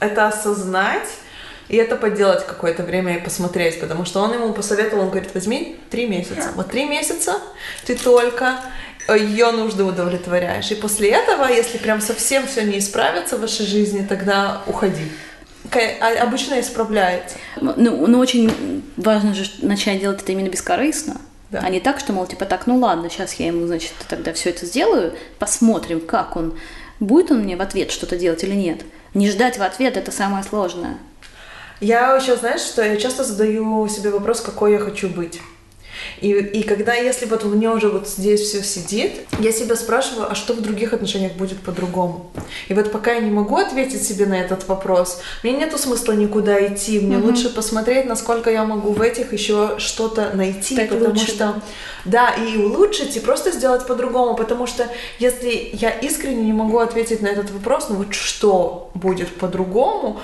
это осознать и это поделать какое-то время и посмотреть, потому что он ему посоветовал, он говорит, возьми три месяца. Вот три месяца ты только ее нужды удовлетворяешь. И после этого, если прям совсем все не исправится в вашей жизни, тогда уходи. А обычно исправляется. Ну, но очень важно же начать делать это именно бескорыстно. Да. А не так, что, мол, типа так, ну ладно, сейчас я ему, значит, тогда все это сделаю, посмотрим, как он, будет он мне в ответ что-то делать или нет. Не ждать в ответ – это самое сложное. Я еще, знаешь, что я часто задаю себе вопрос, какой я хочу быть. И, и когда, если вот у меня уже вот здесь все сидит, я себя спрашиваю, а что в других отношениях будет по-другому? И вот пока я не могу ответить себе на этот вопрос, мне нету смысла никуда идти. Мне угу. лучше посмотреть, насколько я могу в этих еще что-то найти, так потому лучше, что да, и улучшить, и просто сделать по-другому. Потому что если я искренне не могу ответить на этот вопрос, ну вот что будет по-другому,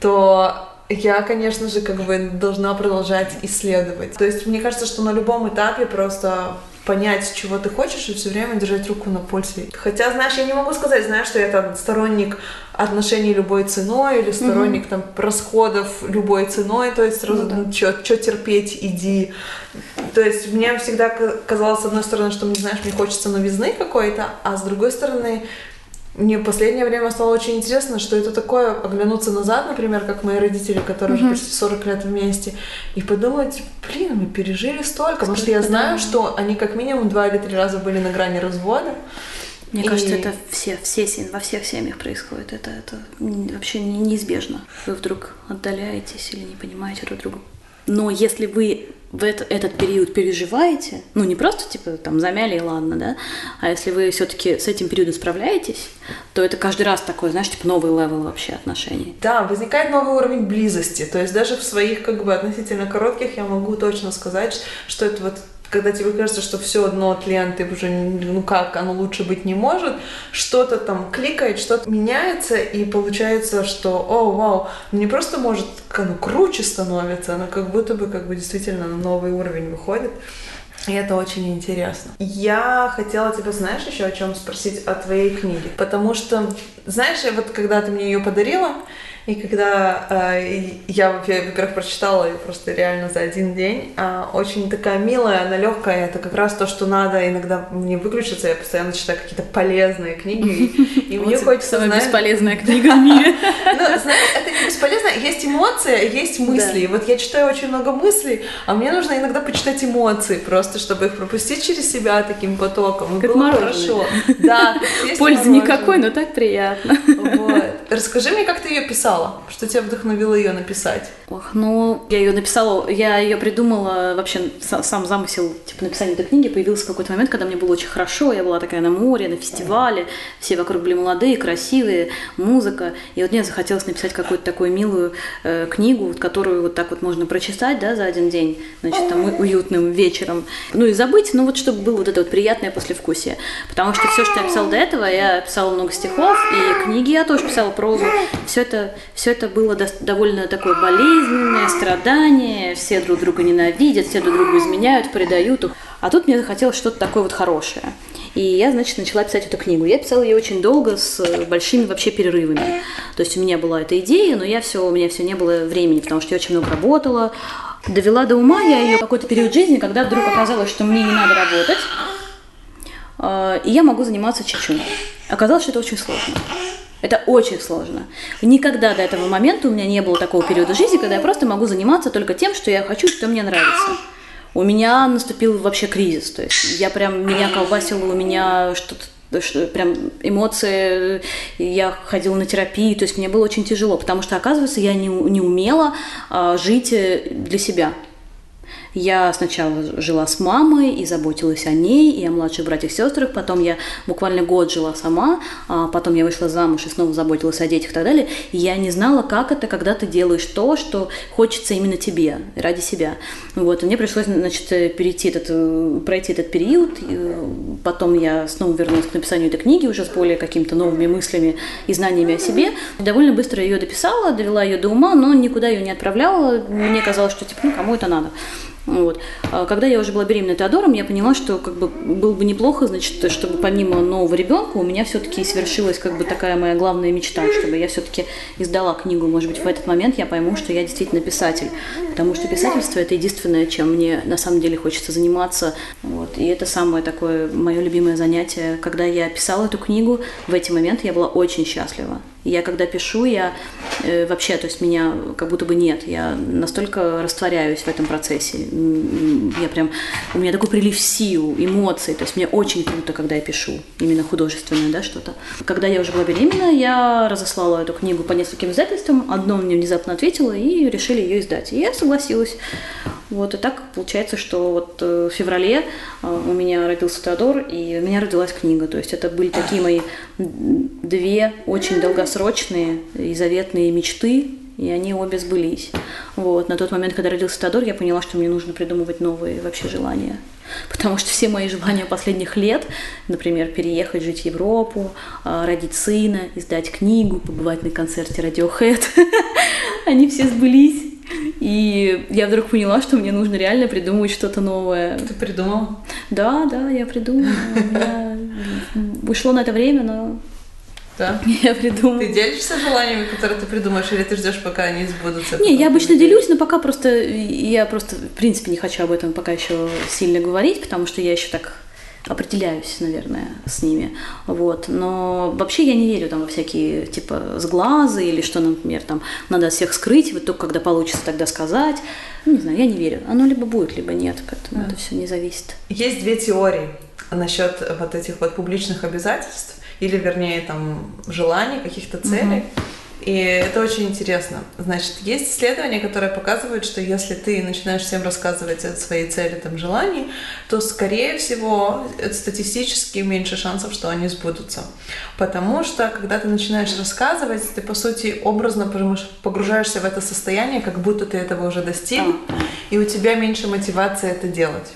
то я, конечно же, как бы должна продолжать исследовать. То есть мне кажется, что на любом этапе просто понять, чего ты хочешь, и все время держать руку на пульсе. Хотя, знаешь, я не могу сказать, знаешь, что я там сторонник отношений любой ценой или сторонник mm-hmm. там расходов любой ценой, то есть сразу ну, да. что терпеть, иди. То есть мне всегда казалось, с одной стороны, что, знаешь, мне хочется новизны какой-то, а с другой стороны, мне в последнее время стало очень интересно, что это такое, оглянуться назад, например, как мои родители, которые mm-hmm. уже почти 40 лет вместе, и подумать, блин, мы пережили столько, потому что я знаю, да. что они как минимум два или три раза были на грани развода. Мне и... кажется, это все, все семьи, во всех семьях происходит. Это, это вообще неизбежно. Вы вдруг отдаляетесь или не понимаете друг друга. Но если вы в это, этот период переживаете, ну не просто типа там замяли и ладно, да, а если вы все-таки с этим периодом справляетесь, то это каждый раз такой, знаешь, типа новый level вообще отношений. Да, возникает новый уровень близости, то есть даже в своих как бы относительно коротких я могу точно сказать, что это вот когда тебе кажется, что все одно тлен, ты уже, ну как, оно лучше быть не может, что-то там кликает, что-то меняется, и получается, что, о, вау, не просто может, ну, круче становится, оно как будто бы, как бы действительно на новый уровень выходит. И это очень интересно. Я хотела тебя, знаешь, еще о чем спросить о твоей книге. Потому что, знаешь, вот когда ты мне ее подарила, и когда э, я, во-первых, прочитала ее просто реально за один день, э, очень такая милая, она легкая, это как раз то, что надо иногда мне выключиться, я постоянно читаю какие-то полезные книги, и мне хочется, Самая бесполезная книга в мире. Ну, знаешь, это не бесполезно, есть эмоции, есть мысли. Вот я читаю очень много мыслей, а мне нужно иногда почитать эмоции, просто чтобы их пропустить через себя таким потоком. Как хорошо. Да, Пользы никакой, но так приятно. Вот. Расскажи мне, как ты ее писала? Что тебя вдохновило ее написать? Ох, ну, я ее написала, я ее придумала, вообще сам замысел, типа, написания этой книги появился в какой-то момент, когда мне было очень хорошо, я была такая на море, на фестивале, все вокруг были молодые, красивые, музыка, и вот мне захотелось написать какую-то такую милую э, книгу, вот, которую вот так вот можно прочитать, да, за один день, значит, там, уютным вечером, ну и забыть, ну вот, чтобы было вот это вот приятное послевкусие, потому что все, что я писала до этого, я писала много стихов, и книги я тоже писала прозу, все это все это было довольно такое болезненное, страдание, все друг друга ненавидят, все друг другу изменяют, предают. А тут мне захотелось что-то такое вот хорошее. И я, значит, начала писать эту книгу. Я писала ее очень долго, с большими вообще перерывами. То есть у меня была эта идея, но я все, у меня все не было времени, потому что я очень много работала. Довела до ума я ее какой-то период жизни, когда вдруг оказалось, что мне не надо работать, а, и я могу заниматься чечу. Оказалось, что это очень сложно. Это очень сложно. Никогда до этого момента у меня не было такого периода жизни, когда я просто могу заниматься только тем, что я хочу, что мне нравится. У меня наступил вообще кризис, то есть я прям, меня колбасило, у меня что-то что, прям эмоции, я ходила на терапию, то есть мне было очень тяжело, потому что, оказывается, я не, не умела а, жить э, для себя. Я сначала жила с мамой и заботилась о ней, и о младших братьях и сестрах. Потом я буквально год жила сама, а потом я вышла замуж и снова заботилась о детях и так далее. И я не знала, как это, когда ты делаешь то, что хочется именно тебе, ради себя. Вот, и мне пришлось, значит, перейти этот, пройти этот период. Потом я снова вернулась к написанию этой книги уже с более какими-то новыми мыслями и знаниями о себе. Довольно быстро ее дописала, довела ее до ума, но никуда ее не отправляла. Мне казалось, что типа, ну кому это надо. Вот. А когда я уже была беременна Теодором, я поняла, что как бы было бы неплохо, значит, чтобы помимо нового ребенка у меня все-таки свершилась как бы такая моя главная мечта, чтобы я все-таки издала книгу. Может быть, в этот момент я пойму, что я действительно писатель, потому что писательство это единственное, чем мне на самом деле хочется заниматься. Вот. И это самое такое мое любимое занятие. Когда я писала эту книгу, в эти моменты я была очень счастлива. Я когда пишу, я э, вообще, то есть меня как будто бы нет. Я настолько растворяюсь в этом процессе. Я прям, у меня такой прилив сил, эмоций. То есть мне очень круто, когда я пишу, именно художественное, да, что-то. Когда я уже была беременна, я разослала эту книгу по нескольким издательствам. Одно мне внезапно ответило и решили ее издать. И я согласилась. Вот, и так получается, что вот э, в феврале э, у меня родился Теодор, и у меня родилась книга. То есть это были такие мои две очень долгосрочные и заветные мечты, и они обе сбылись. Вот. На тот момент, когда родился Теодор, я поняла, что мне нужно придумывать новые вообще желания. Потому что все мои желания последних лет, например, переехать жить в Европу, э, родить сына, издать книгу, побывать на концерте Radiohead, они все сбылись. И я вдруг поняла, что мне нужно реально придумать что-то новое. Ты придумал? Да, да, я придумала. Ушло на это время, но да? Я придумала. Ты делишься желаниями, которые ты придумаешь, или ты ждешь, пока они сбудутся? Не, я обычно делюсь, но пока просто я просто в принципе не хочу об этом пока еще сильно говорить, потому что я еще так определяюсь, наверное, с ними. Вот. Но вообще я не верю там во всякие типа сглазы или что, например, там надо всех скрыть, вот только когда получится тогда сказать. Ну, не знаю, я не верю. Оно либо будет, либо нет, поэтому да. это все не зависит. Есть две теории насчет вот этих вот публичных обязательств или, вернее, там желаний, каких-то целей. Угу. И это очень интересно. Значит, есть исследования, которые показывают, что если ты начинаешь всем рассказывать о своей цели, там, желаний, то, скорее всего, статистически меньше шансов, что они сбудутся. Потому что, когда ты начинаешь рассказывать, ты, по сути, образно погружаешься в это состояние, как будто ты этого уже достиг, и у тебя меньше мотивации это делать.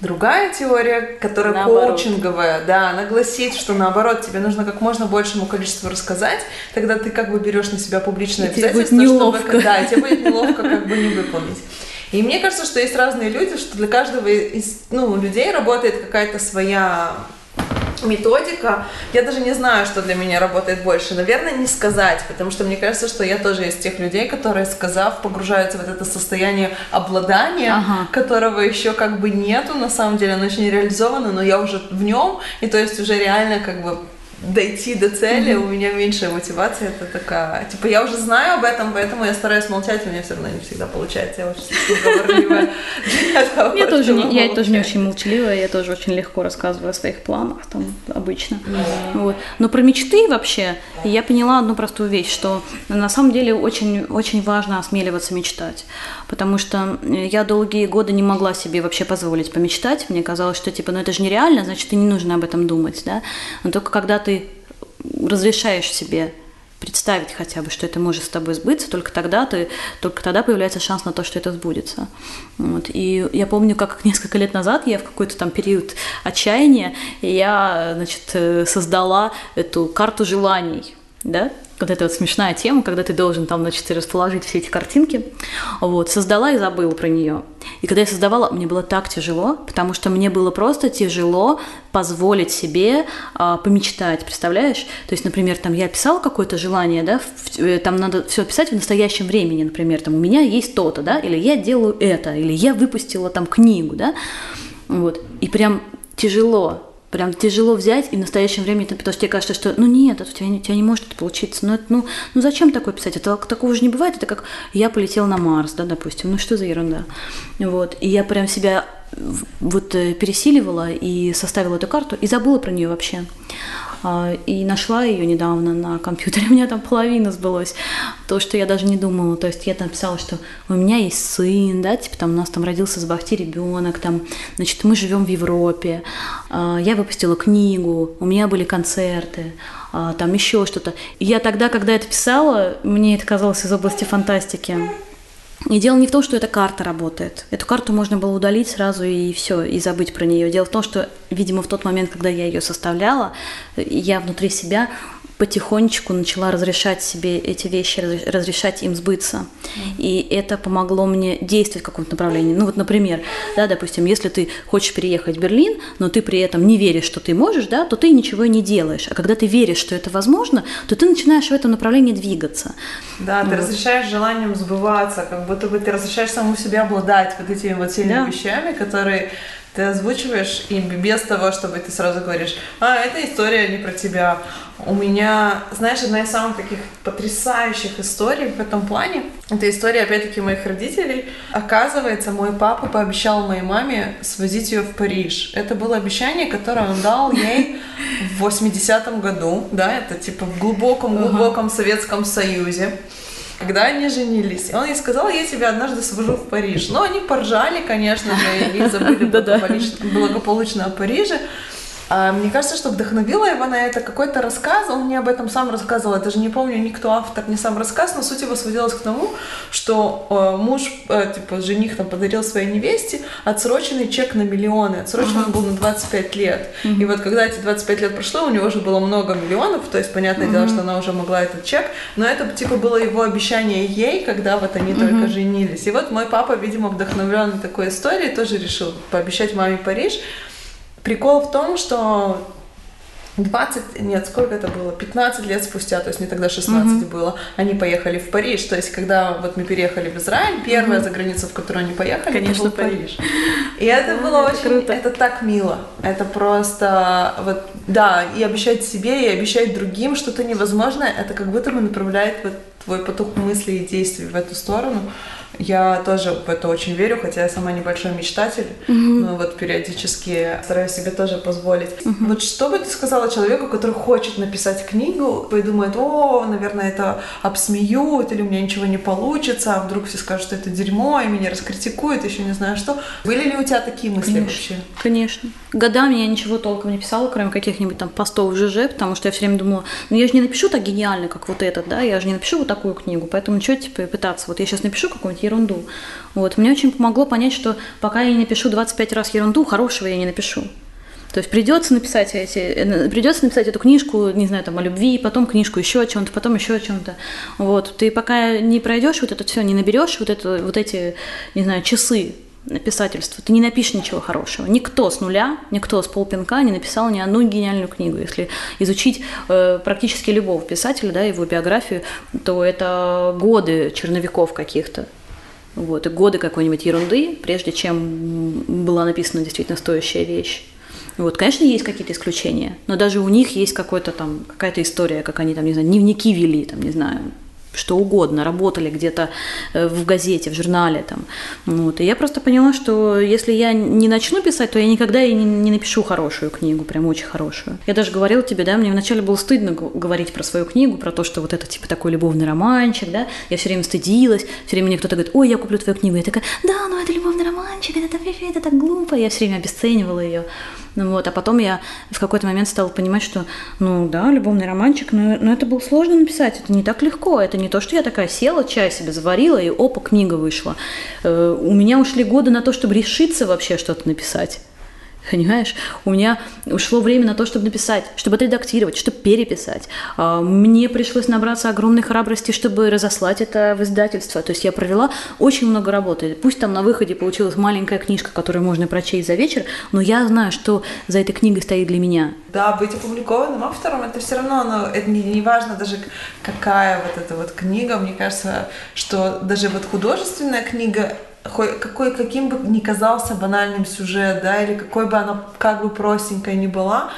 Другая теория, которая наоборот. коучинговая, да, она гласит, что наоборот, тебе нужно как можно большему количеству рассказать, тогда ты как бы берешь на себя публичное и обязательство, тебе будет неловко. чтобы да, тебе будет неловко как бы не выполнить. И мне кажется, что есть разные люди, что для каждого из ну, людей работает какая-то своя методика. Я даже не знаю, что для меня работает больше. Наверное, не сказать, потому что мне кажется, что я тоже из тех людей, которые, сказав, погружаются в это состояние обладания, ага. которого еще как бы нету, на самом деле, оно еще не реализовано, но я уже в нем, и то есть уже реально как бы дойти до цели, mm-hmm. у меня меньшая мотивация, это такая, типа, я уже знаю об этом, поэтому я стараюсь молчать, у меня все равно не всегда получается, я очень говорливая. Я тоже не, я тоже не очень молчаливая, я тоже очень легко рассказываю о своих планах, там, обычно. Вот. Но про мечты вообще я поняла одну простую вещь, что на самом деле очень, очень важно осмеливаться мечтать, потому что я долгие годы не могла себе вообще позволить помечтать, мне казалось, что, типа, ну это же нереально, значит, и не нужно об этом думать, да, но только когда ты разрешаешь себе представить хотя бы, что это может с тобой сбыться, только тогда ты, только тогда появляется шанс на то, что это сбудется. Вот. И я помню, как несколько лет назад я в какой-то там период отчаяния, я, значит, э, создала эту карту желаний, да, вот эта вот смешная тема, когда ты должен там, значит, расположить все эти картинки. Вот, создала и забыла про нее. И когда я создавала, мне было так тяжело, потому что мне было просто тяжело позволить себе а, помечтать, представляешь? То есть, например, там я писала какое-то желание, да, в, э, там надо все писать в настоящем времени, например, там у меня есть то-то, да, или я делаю это, или я выпустила там книгу, да, вот, и прям тяжело, прям тяжело взять и в настоящем времени, потому что тебе кажется, что ну нет, это у, тебя, у тебя не может это получиться. Ну, это, ну, ну зачем такое писать? Это такого же не бывает. Это как я полетел на Марс, да, допустим. Ну что за ерунда? Вот. И я прям себя вот э, пересиливала и составила эту карту и забыла про нее вообще. А, и нашла ее недавно на компьютере. У меня там половина сбылось. То, что я даже не думала. То есть я написала, что у меня есть сын, да, типа там у нас там родился с Бахти ребенок, там, значит, мы живем в Европе. А, я выпустила книгу, у меня были концерты, а, там еще что-то. Я тогда, когда это писала, мне это казалось из области фантастики. И дело не в том, что эта карта работает. Эту карту можно было удалить сразу и все, и забыть про нее. Дело в том, что, видимо, в тот момент, когда я ее составляла, я внутри себя потихонечку начала разрешать себе эти вещи, разрешать им сбыться. И это помогло мне действовать в каком-то направлении. Ну вот, например, да, допустим, если ты хочешь переехать в Берлин, но ты при этом не веришь, что ты можешь, да, то ты ничего не делаешь. А когда ты веришь, что это возможно, то ты начинаешь в этом направлении двигаться. Да, ты вот. разрешаешь желаниям сбываться, как будто бы ты разрешаешь саму себе обладать вот этими вот сильными да. вещами, которые ты озвучиваешь им без того, чтобы ты сразу говоришь, а, эта история не про тебя. У меня, знаешь, одна из самых таких потрясающих историй в этом плане, это история, опять-таки, моих родителей. Оказывается, мой папа пообещал моей маме свозить ее в Париж. Это было обещание, которое он дал ей в 80-м году, да, это типа в глубоком-глубоком Советском Союзе когда они женились. И он ей сказал, я тебя однажды свожу в Париж. Но они поржали, конечно же, и забыли благополучно о Париже. А, мне кажется, что вдохновило его на это какой-то рассказ, он мне об этом сам рассказывал, я даже не помню никто автор, не сам рассказ, но суть его сводилась к тому, что э, муж, э, типа, жених там подарил своей невесте отсроченный чек на миллионы, отсроченный uh-huh. был на 25 лет. Uh-huh. И вот когда эти 25 лет прошло, у него уже было много миллионов, то есть, понятное uh-huh. дело, что она уже могла этот чек, но это, типа, было его обещание ей, когда вот они uh-huh. только женились. И вот мой папа, видимо, вдохновленный такой историей, тоже решил пообещать маме Париж, Прикол в том, что 20, нет, сколько это было? 15 лет спустя, то есть мне тогда 16 mm-hmm. было, они поехали в Париж. То есть, когда вот мы переехали в Израиль, первая mm-hmm. за границу, в которую они поехали, Конечно, это был Париж. И это было очень, круто. это так мило. Это просто, вот, да, и обещать себе, и обещать другим что-то невозможное, это как будто бы направляет вот твой поток мыслей и действий в эту сторону. Я тоже в это очень верю, хотя я сама небольшой мечтатель, mm-hmm. но вот периодически стараюсь себе тоже позволить. Mm-hmm. Вот что бы ты сказала человеку, который хочет написать книгу, и думает, о, наверное, это обсмеют, или у меня ничего не получится, а вдруг все скажут, что это дерьмо, и меня раскритикуют, еще не знаю что. Были ли у тебя такие мысли Конечно. вообще? Конечно. Годами я ничего толком не писала, кроме каких-нибудь там постов в ЖЖ, потому что я все время думала, ну я же не напишу так гениально, как вот этот, да, я же не напишу вот такую книгу, поэтому что типа пытаться? Вот я сейчас напишу какую-нибудь ерунду. Вот. Мне очень помогло понять, что пока я не напишу 25 раз ерунду, хорошего я не напишу. То есть придется написать эти, э, придется написать эту книжку, не знаю, там о любви, потом книжку еще о чем-то, потом еще о чем-то. Вот ты пока не пройдешь вот это все, не наберешь вот это, вот эти, не знаю, часы писательства, ты не напишешь ничего хорошего. Никто с нуля, никто с полпинка не написал ни одну гениальную книгу. Если изучить э, практически любого писателя, да, его биографию, то это годы черновиков каких-то. Вот, и годы какой-нибудь ерунды, прежде чем была написана действительно стоящая вещь. Вот, конечно, есть какие-то исключения, но даже у них есть какой-то там, какая-то история, как они там, не знаю, дневники вели, там, не знаю, что угодно, работали где-то э, в газете, в журнале. Там. Вот. И я просто поняла, что если я не начну писать, то я никогда и не напишу хорошую книгу, прям очень хорошую. Я даже говорила тебе, да, мне вначале было стыдно говорить про свою книгу, про то, что вот это типа такой любовный романчик, да, я все время стыдилась, все время мне кто-то говорит, ой, я куплю твою книгу, я такая, да, ну это любовный романчик, это, это, это так глупо, я все время обесценивала ее. Ну, вот, а потом я в какой-то момент стала понимать, что, ну да, любовный романчик, но, но это было сложно написать, это не так легко, это не то, что я такая села, чай себе заварила, и опа, книга вышла. Э, у меня ушли годы на то, чтобы решиться вообще что-то написать. Понимаешь, у меня ушло время на то, чтобы написать, чтобы отредактировать, чтобы переписать. А, мне пришлось набраться огромной храбрости, чтобы разослать это в издательство. То есть я провела очень много работы. Пусть там на выходе получилась маленькая книжка, которую можно прочесть за вечер, но я знаю, что за этой книгой стоит для меня. Да, быть опубликованным автором, это все равно, но это не, не важно даже какая вот эта вот книга. Мне кажется, что даже вот художественная книга какой, каким бы ни казался банальным сюжет, да, или какой бы она как бы простенькая ни была,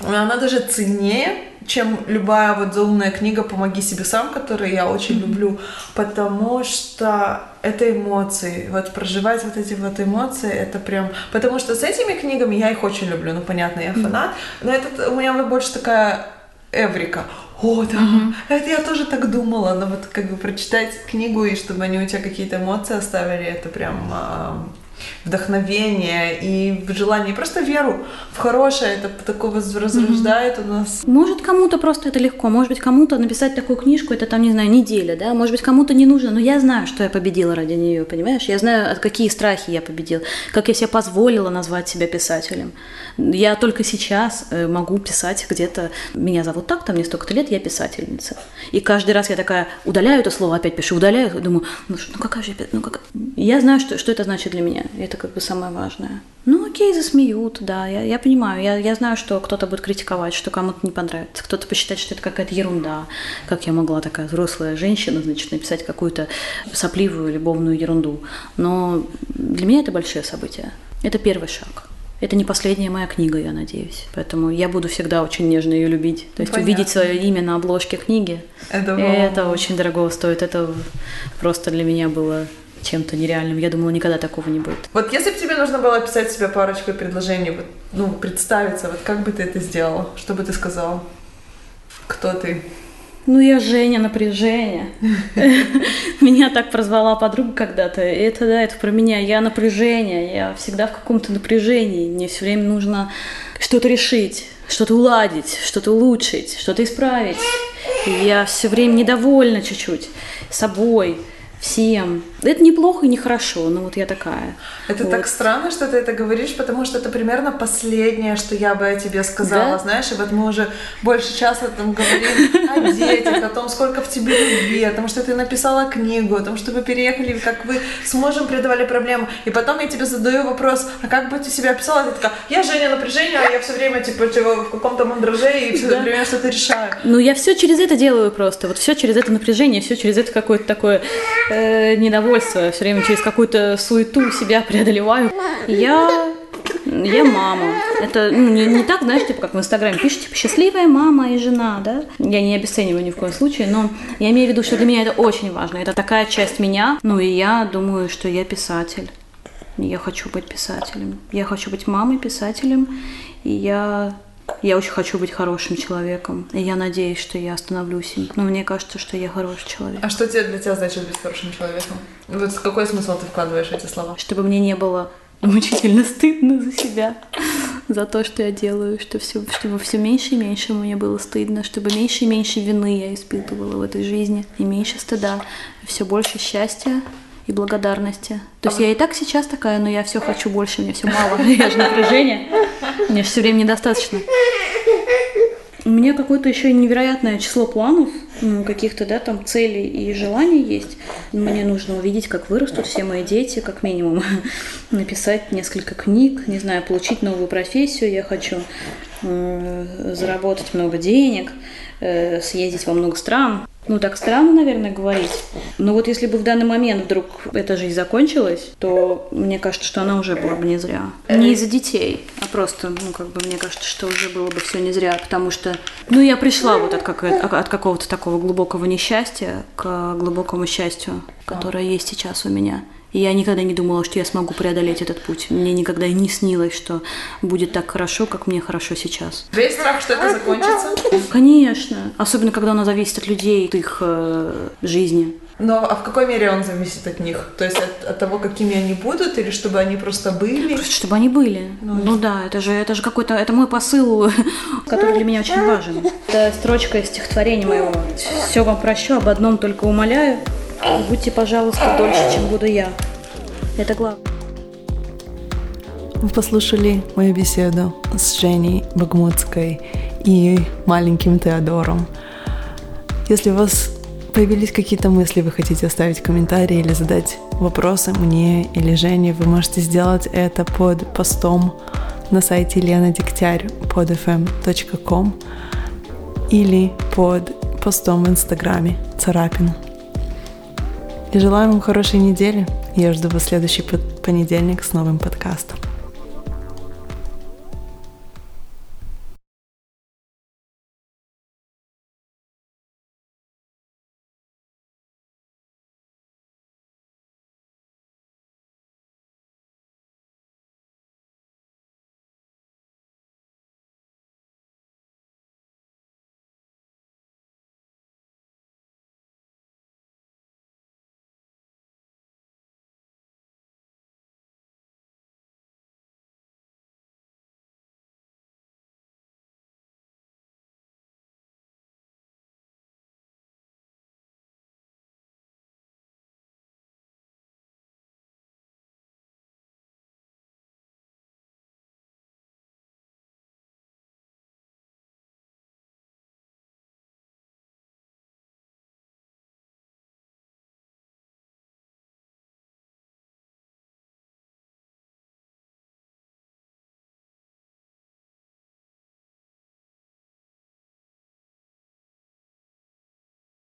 она даже ценнее, чем любая вот заумная книга «Помоги себе сам», которую я очень mm-hmm. люблю, потому что это эмоции. Вот проживать вот эти вот эмоции, это прям... Потому что с этими книгами я их очень люблю, ну, понятно, я фанат, mm-hmm. но это у меня больше такая эврика о, да, угу. это я тоже так думала, но вот как бы прочитать книгу и чтобы они у тебя какие-то эмоции оставили, это прям а, вдохновение и желание, просто веру в хорошее, это такое возрождает mm-hmm. у нас. Может, кому-то просто это легко, может быть, кому-то написать такую книжку, это там, не знаю, неделя, да, может быть, кому-то не нужно, но я знаю, что я победила ради нее, понимаешь? Я знаю, какие страхи я победила, как я себе позволила назвать себя писателем. Я только сейчас э, могу писать где-то, меня зовут так, там мне столько-то лет, я писательница. И каждый раз я такая удаляю это слово, опять пишу, удаляю, думаю, ну, ну какая же, ну как... Я знаю, что, что это значит для меня. Это как бы самое важное. Ну окей, засмеют, да, я, я понимаю. Я, я знаю, что кто-то будет критиковать, что кому-то не понравится. Кто-то посчитает, что это какая-то ерунда. Как я могла, такая взрослая женщина, значит, написать какую-то сопливую любовную ерунду. Но для меня это большое событие. Это первый шаг. Это не последняя моя книга, я надеюсь. Поэтому я буду всегда очень нежно ее любить. То есть Понятно. увидеть свое имя на обложке книги, это, это очень дорого стоит. Это просто для меня было чем-то нереальным. Я думала, никогда такого не будет. Вот если бы тебе нужно было описать себя парочкой предложений, вот, ну, представиться, вот как бы ты это сделала? Что бы ты сказала? Кто ты? Ну, я Женя напряжение. Меня так прозвала подруга когда-то. Это, да, это про меня. Я напряжение. Я всегда в каком-то напряжении. Мне все время нужно что-то решить, что-то уладить, что-то улучшить, что-то исправить. И я все время недовольна чуть-чуть собой всем. Это неплохо и нехорошо, но вот я такая. Это вот. так странно, что ты это говоришь, потому что это примерно последнее, что я бы о тебе сказала, да? знаешь, и вот мы уже больше часа там говорим о детях, о том, сколько в тебе любви, о том, что ты написала книгу, о том, что вы переехали, как вы с мужем преодолевали проблему, и потом я тебе задаю вопрос, а как бы ты себя описала? Ты такая, я Женя напряжение, а я все время типа, типа в каком-то мандраже и все да. время что-то решаю. Ну я все через это делаю просто, вот все через это напряжение, все через это какое-то такое э, недовольство, все время через какую-то суету себя преодолеваю. Я я мама. Это ну, не, не так, знаешь, типа как в Инстаграме пишешь, типа счастливая мама и жена, да? Я не обесцениваю ни в коем случае, но я имею в виду, что для меня это очень важно. Это такая часть меня. Ну и я думаю, что я писатель. Я хочу быть писателем. Я хочу быть мамой писателем. И я я очень хочу быть хорошим человеком. И я надеюсь, что я остановлюсь. Но мне кажется, что я хороший человек. А что тебе для тебя значит быть хорошим человеком? Вот какой смысл ты вкладываешь в эти слова? Чтобы мне не было мучительно стыдно за себя, за то, что я делаю, что все, чтобы все меньше и меньше мне было стыдно, чтобы меньше и меньше вины я испытывала в этой жизни, и меньше стыда, все больше счастья, и благодарности. То есть я и так сейчас такая, но я все хочу больше, мне все мало. Я же напряжение. Мне все время недостаточно. У меня какое-то еще невероятное число планов, каких-то, да, там целей и желаний есть. Мне нужно увидеть, как вырастут все мои дети, как минимум. Написать несколько книг, не знаю, получить новую профессию. Я хочу заработать много денег, э, съездить во много стран. Ну, так странно, наверное, говорить. Но вот если бы в данный момент вдруг эта жизнь закончилась, то мне кажется, что она уже была бы не зря. Не из-за детей, а просто, ну, как бы мне кажется, что уже было бы все не зря, потому что, ну, я пришла вот от, как, от какого-то такого глубокого несчастья к глубокому счастью, которое есть сейчас у меня. И я никогда не думала, что я смогу преодолеть этот путь. Мне никогда и не снилось, что будет так хорошо, как мне хорошо сейчас. У тебя есть страх, что это закончится? Конечно. Особенно, когда оно зависит от людей, от их э, жизни. Но а в какой мере он зависит от них? То есть от, от того, какими они будут, или чтобы они просто были? Просто чтобы они были. Ну, ну да, это же, это же какой-то, это мой посыл, который для меня очень важен. Это строчка из стихотворения моего. Все вам прощу, об одном только умоляю. Будьте, пожалуйста, дольше, чем буду я. Это главное. Вы послушали мою беседу с Женей Багмутской и маленьким Теодором. Если у вас появились какие-то мысли, вы хотите оставить комментарии или задать вопросы мне или Жене, вы можете сделать это под постом на сайте Лена Дегтярь под fm.com или под постом в инстаграме Царапин. И желаю вам хорошей недели. Я жду вас следующий понедельник с новым подкастом.